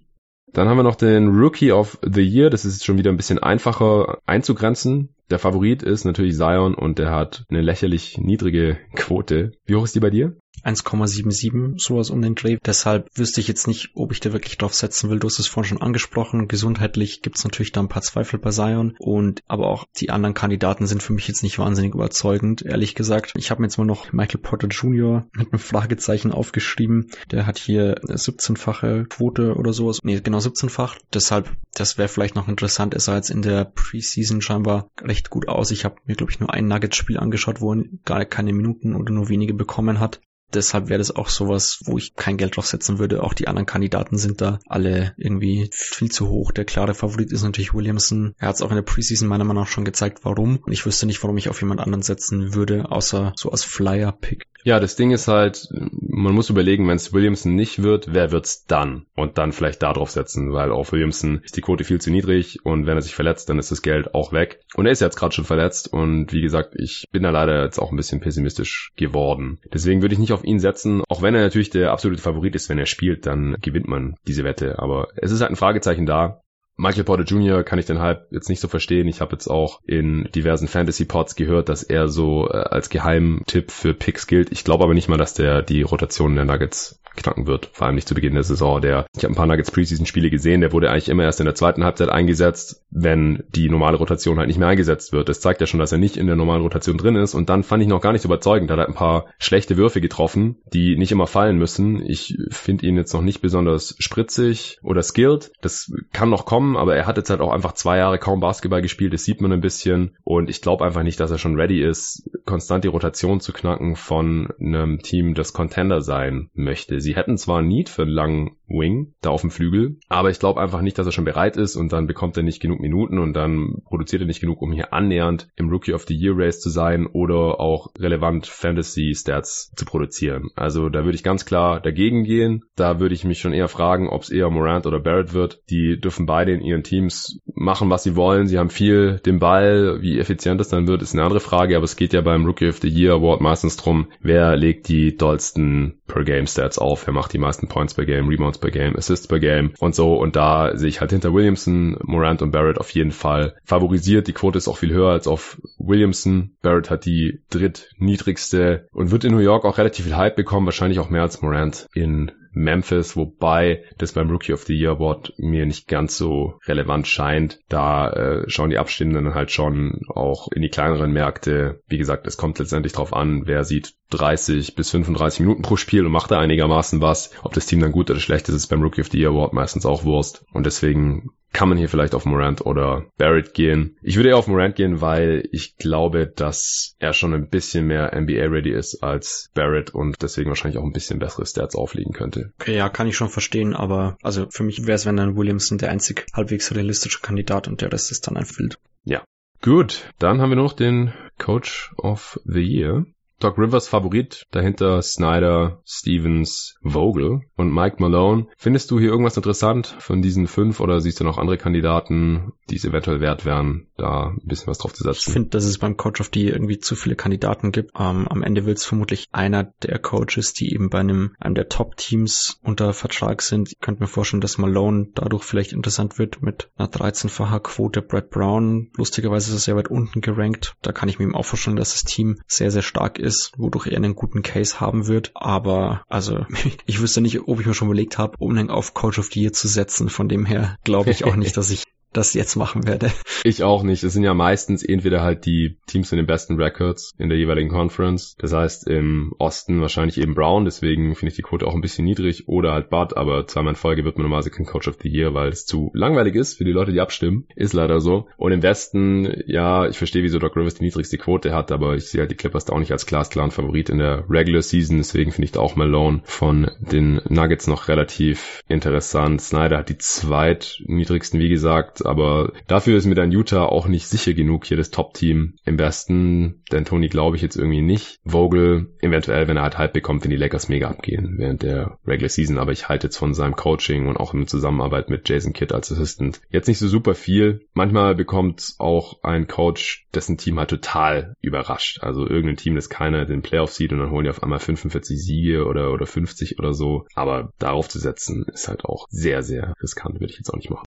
Dann haben wir noch den Rookie of the Year. Das ist schon wieder ein bisschen einfacher einzugrenzen. Der Favorit ist natürlich Zion und der hat eine lächerlich niedrige Quote. Wie hoch ist die bei dir? 1,77, sowas um den Dreh. Deshalb wüsste ich jetzt nicht, ob ich da wirklich drauf setzen will. Du hast es vorhin schon angesprochen. Gesundheitlich gibt es natürlich da ein paar Zweifel bei Zion. Und aber auch die anderen Kandidaten sind für mich jetzt nicht wahnsinnig überzeugend, ehrlich gesagt. Ich habe mir jetzt mal noch Michael Porter Jr. mit einem Fragezeichen aufgeschrieben. Der hat hier 17-fache Quote oder sowas. Nee, genau 17-fach. Deshalb, das wäre vielleicht noch interessant. Er sah jetzt in der Preseason scheinbar recht gut aus. Ich habe mir, glaube ich, nur ein Nuggets-Spiel angeschaut, wo er gar keine Minuten oder nur wenige bekommen hat. Deshalb wäre das auch sowas, wo ich kein Geld drauf setzen würde. Auch die anderen Kandidaten sind da alle irgendwie viel zu hoch. Der klare Favorit ist natürlich Williamson. Er hat es auch in der Preseason meiner Meinung nach schon gezeigt, warum. Und ich wüsste nicht, warum ich auf jemand anderen setzen würde, außer so als Flyer-Pick. Ja, das Ding ist halt, man muss überlegen, wenn es Williamson nicht wird, wer wird's dann? Und dann vielleicht da drauf setzen, weil auf Williamson ist die Quote viel zu niedrig und wenn er sich verletzt, dann ist das Geld auch weg. Und er ist jetzt gerade schon verletzt und wie gesagt, ich bin da leider jetzt auch ein bisschen pessimistisch geworden. Deswegen würde ich nicht auf ihn setzen, auch wenn er natürlich der absolute Favorit ist, wenn er spielt, dann gewinnt man diese Wette. Aber es ist halt ein Fragezeichen da. Michael Porter Jr. kann ich den Hype jetzt nicht so verstehen. Ich habe jetzt auch in diversen Fantasy-Pods gehört, dass er so äh, als Geheimtipp für Picks gilt. Ich glaube aber nicht mal, dass der die Rotation der Nuggets knacken wird. Vor allem nicht zu Beginn der Saison. Der, ich habe ein paar Nuggets Preseason-Spiele gesehen, der wurde eigentlich immer erst in der zweiten Halbzeit eingesetzt, wenn die normale Rotation halt nicht mehr eingesetzt wird. Das zeigt ja schon, dass er nicht in der normalen Rotation drin ist. Und dann fand ich noch gar nicht so überzeugend. Er hat ein paar schlechte Würfe getroffen, die nicht immer fallen müssen. Ich finde ihn jetzt noch nicht besonders spritzig oder skilled. Das kann noch kommen, aber er hat jetzt halt auch einfach zwei Jahre kaum Basketball gespielt. Das sieht man ein bisschen. Und ich glaube einfach nicht, dass er schon ready ist, konstant die Rotation zu knacken von einem Team, das Contender sein möchte. Sie hätten zwar Need für einen langen Wing da auf dem Flügel, aber ich glaube einfach nicht, dass er schon bereit ist und dann bekommt er nicht genug Minuten und dann produziert er nicht genug, um hier annähernd im Rookie of the Year Race zu sein oder auch relevant Fantasy Stats zu produzieren. Also da würde ich ganz klar dagegen gehen. Da würde ich mich schon eher fragen, ob es eher Morant oder Barrett wird. Die dürfen beide in ihren Teams machen, was sie wollen. Sie haben viel den Ball. Wie effizient es dann wird, ist eine andere Frage, aber es geht ja beim Rookie of the Year Award meistens drum, wer legt die dollsten per Game Stats auf, wer macht die meisten Points per Game, Rebounds per Game, Assists per Game und so. Und da sehe ich halt hinter Williamson, Morant und Barrett auf jeden Fall favorisiert. Die Quote ist auch viel höher als auf Williamson. Barrett hat die drittniedrigste und wird in New York auch relativ viel Hype bekommen, wahrscheinlich auch mehr als Morant in Memphis, wobei das beim Rookie of the Year Award mir nicht ganz so relevant scheint. Da äh, schauen die Abstehenden halt schon auch in die kleineren Märkte. Wie gesagt, es kommt letztendlich drauf an, wer sieht 30 bis 35 Minuten pro Spiel und macht da einigermaßen was. Ob das Team dann gut oder schlecht ist, ist beim Rookie of the Year Award meistens auch Wurst. Und deswegen kann man hier vielleicht auf Morant oder Barrett gehen. Ich würde eher auf Morant gehen, weil ich glaube, dass er schon ein bisschen mehr NBA-ready ist als Barrett und deswegen wahrscheinlich auch ein bisschen bessere Stats auflegen könnte. Okay, ja, kann ich schon verstehen, aber also für mich wäre es, wenn dann Williamson der einzig halbwegs realistische Kandidat und der Rest ist dann ein Field. Ja. Gut, dann haben wir noch den Coach of the Year. Doc Rivers Favorit, dahinter Snyder, Stevens, Vogel und Mike Malone. Findest du hier irgendwas interessant von diesen fünf oder siehst du noch andere Kandidaten, die es eventuell wert wären, da ein bisschen was drauf zu setzen? Ich finde, dass es beim Coach of die irgendwie zu viele Kandidaten gibt. Ähm, am Ende wird es vermutlich einer der Coaches, die eben bei einem, einem der Top-Teams unter Vertrag sind. Ich könnte mir vorstellen, dass Malone dadurch vielleicht interessant wird mit einer 13-facher Quote. Brad Brown, lustigerweise ist er sehr weit unten gerankt. Da kann ich mir eben auch vorstellen, dass das Team sehr, sehr stark ist ist, wodurch er einen guten Case haben wird. Aber also *laughs* ich wüsste nicht, ob ich mir schon überlegt habe, Umhang auf Coach of the Year zu setzen. Von dem her glaube ich auch nicht, *laughs* dass ich das jetzt machen werde. Ich auch nicht. Es sind ja meistens entweder halt die Teams mit den besten Records in der jeweiligen Conference. Das heißt im Osten wahrscheinlich eben Brown, deswegen finde ich die Quote auch ein bisschen niedrig. Oder halt Bud, aber zweimal in Folge wird man normalerweise kein Coach of the Year, weil es zu langweilig ist für die Leute, die abstimmen. Ist leider so. Und im Westen, ja, ich verstehe, wieso Doc Rivers die niedrigste Quote hat, aber ich sehe halt die Clippers da auch nicht als glasklaren Favorit in der Regular Season. Deswegen finde ich da auch Malone von den Nuggets noch relativ interessant. Snyder hat die zweitniedrigsten, wie gesagt, aber dafür ist mir dann Utah auch nicht sicher genug hier das Top-Team im besten. Denn Tony glaube ich jetzt irgendwie nicht. Vogel eventuell, wenn er halt halb bekommt, wenn die Lakers mega abgehen während der Regular Season. Aber ich halte jetzt von seinem Coaching und auch in Zusammenarbeit mit Jason Kidd als Assistant jetzt nicht so super viel. Manchmal bekommt auch ein Coach, dessen Team halt total überrascht. Also irgendein Team, das keiner den Playoff sieht und dann holen die auf einmal 45 Siege oder, oder 50 oder so. Aber darauf zu setzen ist halt auch sehr, sehr riskant, würde ich jetzt auch nicht machen.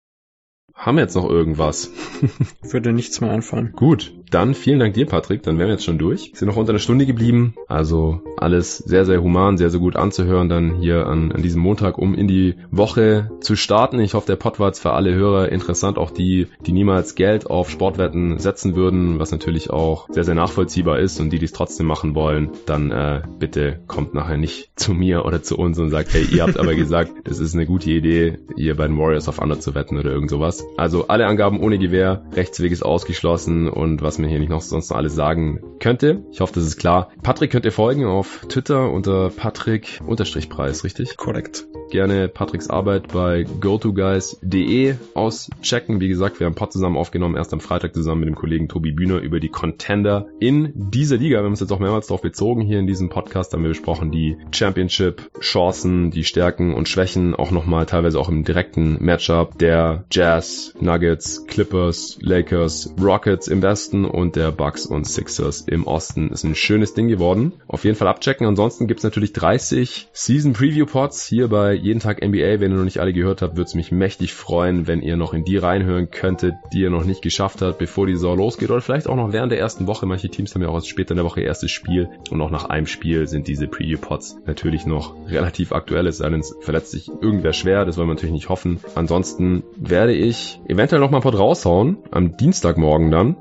Haben wir jetzt noch irgendwas? *laughs* Würde nichts mehr einfallen. Gut, dann vielen Dank dir, Patrick. Dann wären wir jetzt schon durch. Sind noch unter einer Stunde geblieben. Also alles sehr, sehr human, sehr, sehr gut anzuhören dann hier an, an diesem Montag, um in die Woche zu starten. Ich hoffe, der Pod war jetzt für alle Hörer interessant. Auch die, die niemals Geld auf Sportwetten setzen würden, was natürlich auch sehr, sehr nachvollziehbar ist. Und die, die es trotzdem machen wollen, dann äh, bitte kommt nachher nicht *laughs* zu mir oder zu uns und sagt, hey, ihr habt aber gesagt, *laughs* das ist eine gute Idee, hier bei den Warriors auf Under zu wetten oder irgend sowas. Also alle Angaben ohne Gewähr, Rechtsweg ist ausgeschlossen und was man hier nicht noch sonst noch alles sagen könnte. Ich hoffe, das ist klar. Patrick könnt ihr folgen auf Twitter unter Patrick-Preis, richtig? Korrekt. Gerne Patricks Arbeit bei gotoguys.de auschecken. Wie gesagt, wir haben ein Pod zusammen aufgenommen, erst am Freitag zusammen mit dem Kollegen Tobi Bühner über die Contender in dieser Liga. Wir haben uns jetzt auch mehrmals darauf bezogen hier in diesem Podcast. haben wir besprochen die Championship-Chancen, die Stärken und Schwächen, auch nochmal teilweise auch im direkten Matchup der Jazz, Nuggets, Clippers, Lakers, Rockets im Westen und der Bucks und Sixers im Osten. Ist ein schönes Ding geworden. Auf jeden Fall abchecken. Ansonsten gibt's natürlich 30 Season Preview Pods hier bei jeden Tag NBA. Wenn ihr noch nicht alle gehört habt, würde es mich mächtig freuen, wenn ihr noch in die reinhören könntet, die ihr noch nicht geschafft habt, bevor die Saison losgeht. Oder vielleicht auch noch während der ersten Woche. Manche Teams haben ja auch später in der Woche erstes Spiel. Und auch nach einem Spiel sind diese Preview Pods natürlich noch relativ aktuell. Es sei denn, es verletzt sich irgendwer schwer. Das wollen wir natürlich nicht hoffen. Ansonsten werde ich eventuell noch mal ein Pod raushauen. Am Dienstagmorgen dann.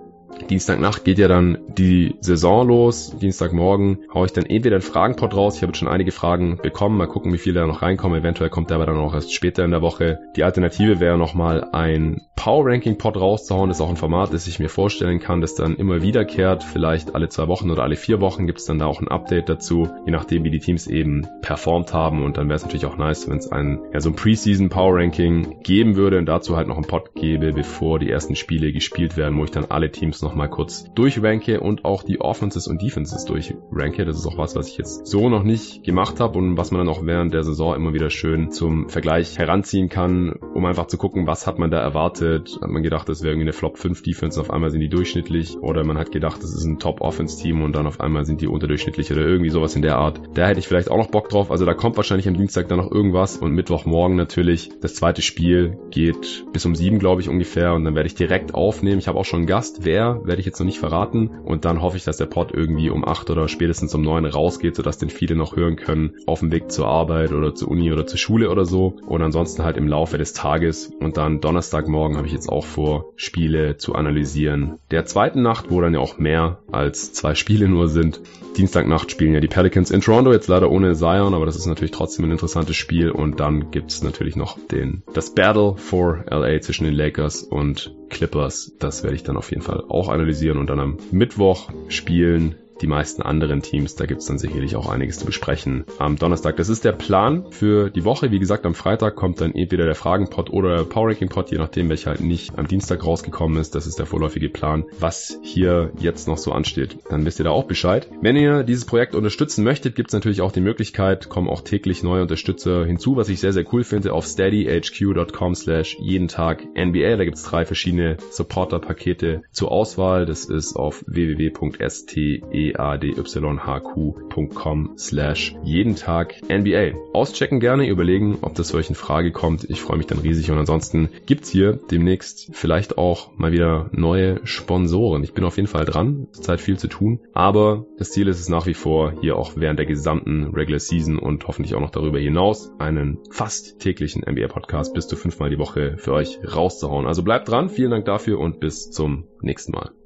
Dienstagnacht geht ja dann die Saison los. Dienstagmorgen haue ich dann entweder einen Fragenpot raus. Ich habe jetzt schon einige Fragen bekommen. Mal gucken, wie viele da noch reinkommen. Eventuell kommt der aber dann auch erst später in der Woche. Die Alternative wäre nochmal ein Power Ranking Pod rauszuhauen. Das ist auch ein Format, das ich mir vorstellen kann, das dann immer wiederkehrt. Vielleicht alle zwei Wochen oder alle vier Wochen gibt es dann da auch ein Update dazu. Je nachdem, wie die Teams eben performt haben. Und dann wäre es natürlich auch nice, wenn es ein, ja, so ein Preseason Power Ranking geben würde und dazu halt noch ein Pod gebe, bevor die ersten Spiele gespielt werden, wo ich dann alle Teams noch mal kurz durchranke und auch die Offenses und Defenses durchranke. Das ist auch was, was ich jetzt so noch nicht gemacht habe und was man dann auch während der Saison immer wieder schön zum Vergleich heranziehen kann, um einfach zu gucken, was hat man da erwartet. Hat man gedacht, das wäre irgendwie eine Flop 5 Defense, auf einmal sind die durchschnittlich oder man hat gedacht, das ist ein Top Offense Team und dann auf einmal sind die unterdurchschnittlich oder irgendwie sowas in der Art. Da hätte ich vielleicht auch noch Bock drauf. Also da kommt wahrscheinlich am Dienstag dann noch irgendwas und Mittwochmorgen natürlich. Das zweite Spiel geht bis um sieben, glaube ich, ungefähr und dann werde ich direkt aufnehmen. Ich habe auch schon einen Gast. Wer? Werde ich jetzt noch nicht verraten. Und dann hoffe ich, dass der Pod irgendwie um acht oder spätestens um neun rausgeht, sodass den viele noch hören können auf dem Weg zur Arbeit oder zur Uni oder zur Schule oder so. Und ansonsten halt im Laufe des Tages. Und dann Donnerstagmorgen habe ich jetzt auch vor, Spiele zu analysieren. Der zweiten Nacht, wo dann ja auch mehr als zwei Spiele nur sind. Dienstagnacht spielen ja die Pelicans in Toronto, jetzt leider ohne Zion, aber das ist natürlich trotzdem ein interessantes Spiel. Und dann gibt es natürlich noch den, das Battle for LA zwischen den Lakers und Clippers. Das werde ich dann auf jeden Fall auch analysieren und dann am Mittwoch spielen die meisten anderen Teams. Da gibt's dann sicherlich auch einiges zu besprechen am Donnerstag. Das ist der Plan für die Woche. Wie gesagt, am Freitag kommt dann entweder der Fragenpot oder der Power Ranking Pod, je nachdem, welcher halt nicht am Dienstag rausgekommen ist. Das ist der vorläufige Plan, was hier jetzt noch so ansteht. Dann wisst ihr da auch Bescheid. Wenn ihr dieses Projekt unterstützen möchtet, gibt's natürlich auch die Möglichkeit, kommen auch täglich neue Unterstützer hinzu, was ich sehr, sehr cool finde, auf steadyhq.com slash jeden Tag NBA. Da gibt's drei verschiedene Supporter-Pakete zur Auswahl. Das ist auf www.ste e-a-d-y-h-q.com slash jeden Tag NBA. Auschecken gerne, überlegen, ob das für euch in Frage kommt. Ich freue mich dann riesig und ansonsten gibt's hier demnächst vielleicht auch mal wieder neue Sponsoren. Ich bin auf jeden Fall dran, zurzeit viel zu tun, aber das Ziel ist es nach wie vor, hier auch während der gesamten Regular Season und hoffentlich auch noch darüber hinaus einen fast täglichen NBA Podcast bis zu fünfmal die Woche für euch rauszuhauen. Also bleibt dran, vielen Dank dafür und bis zum nächsten Mal.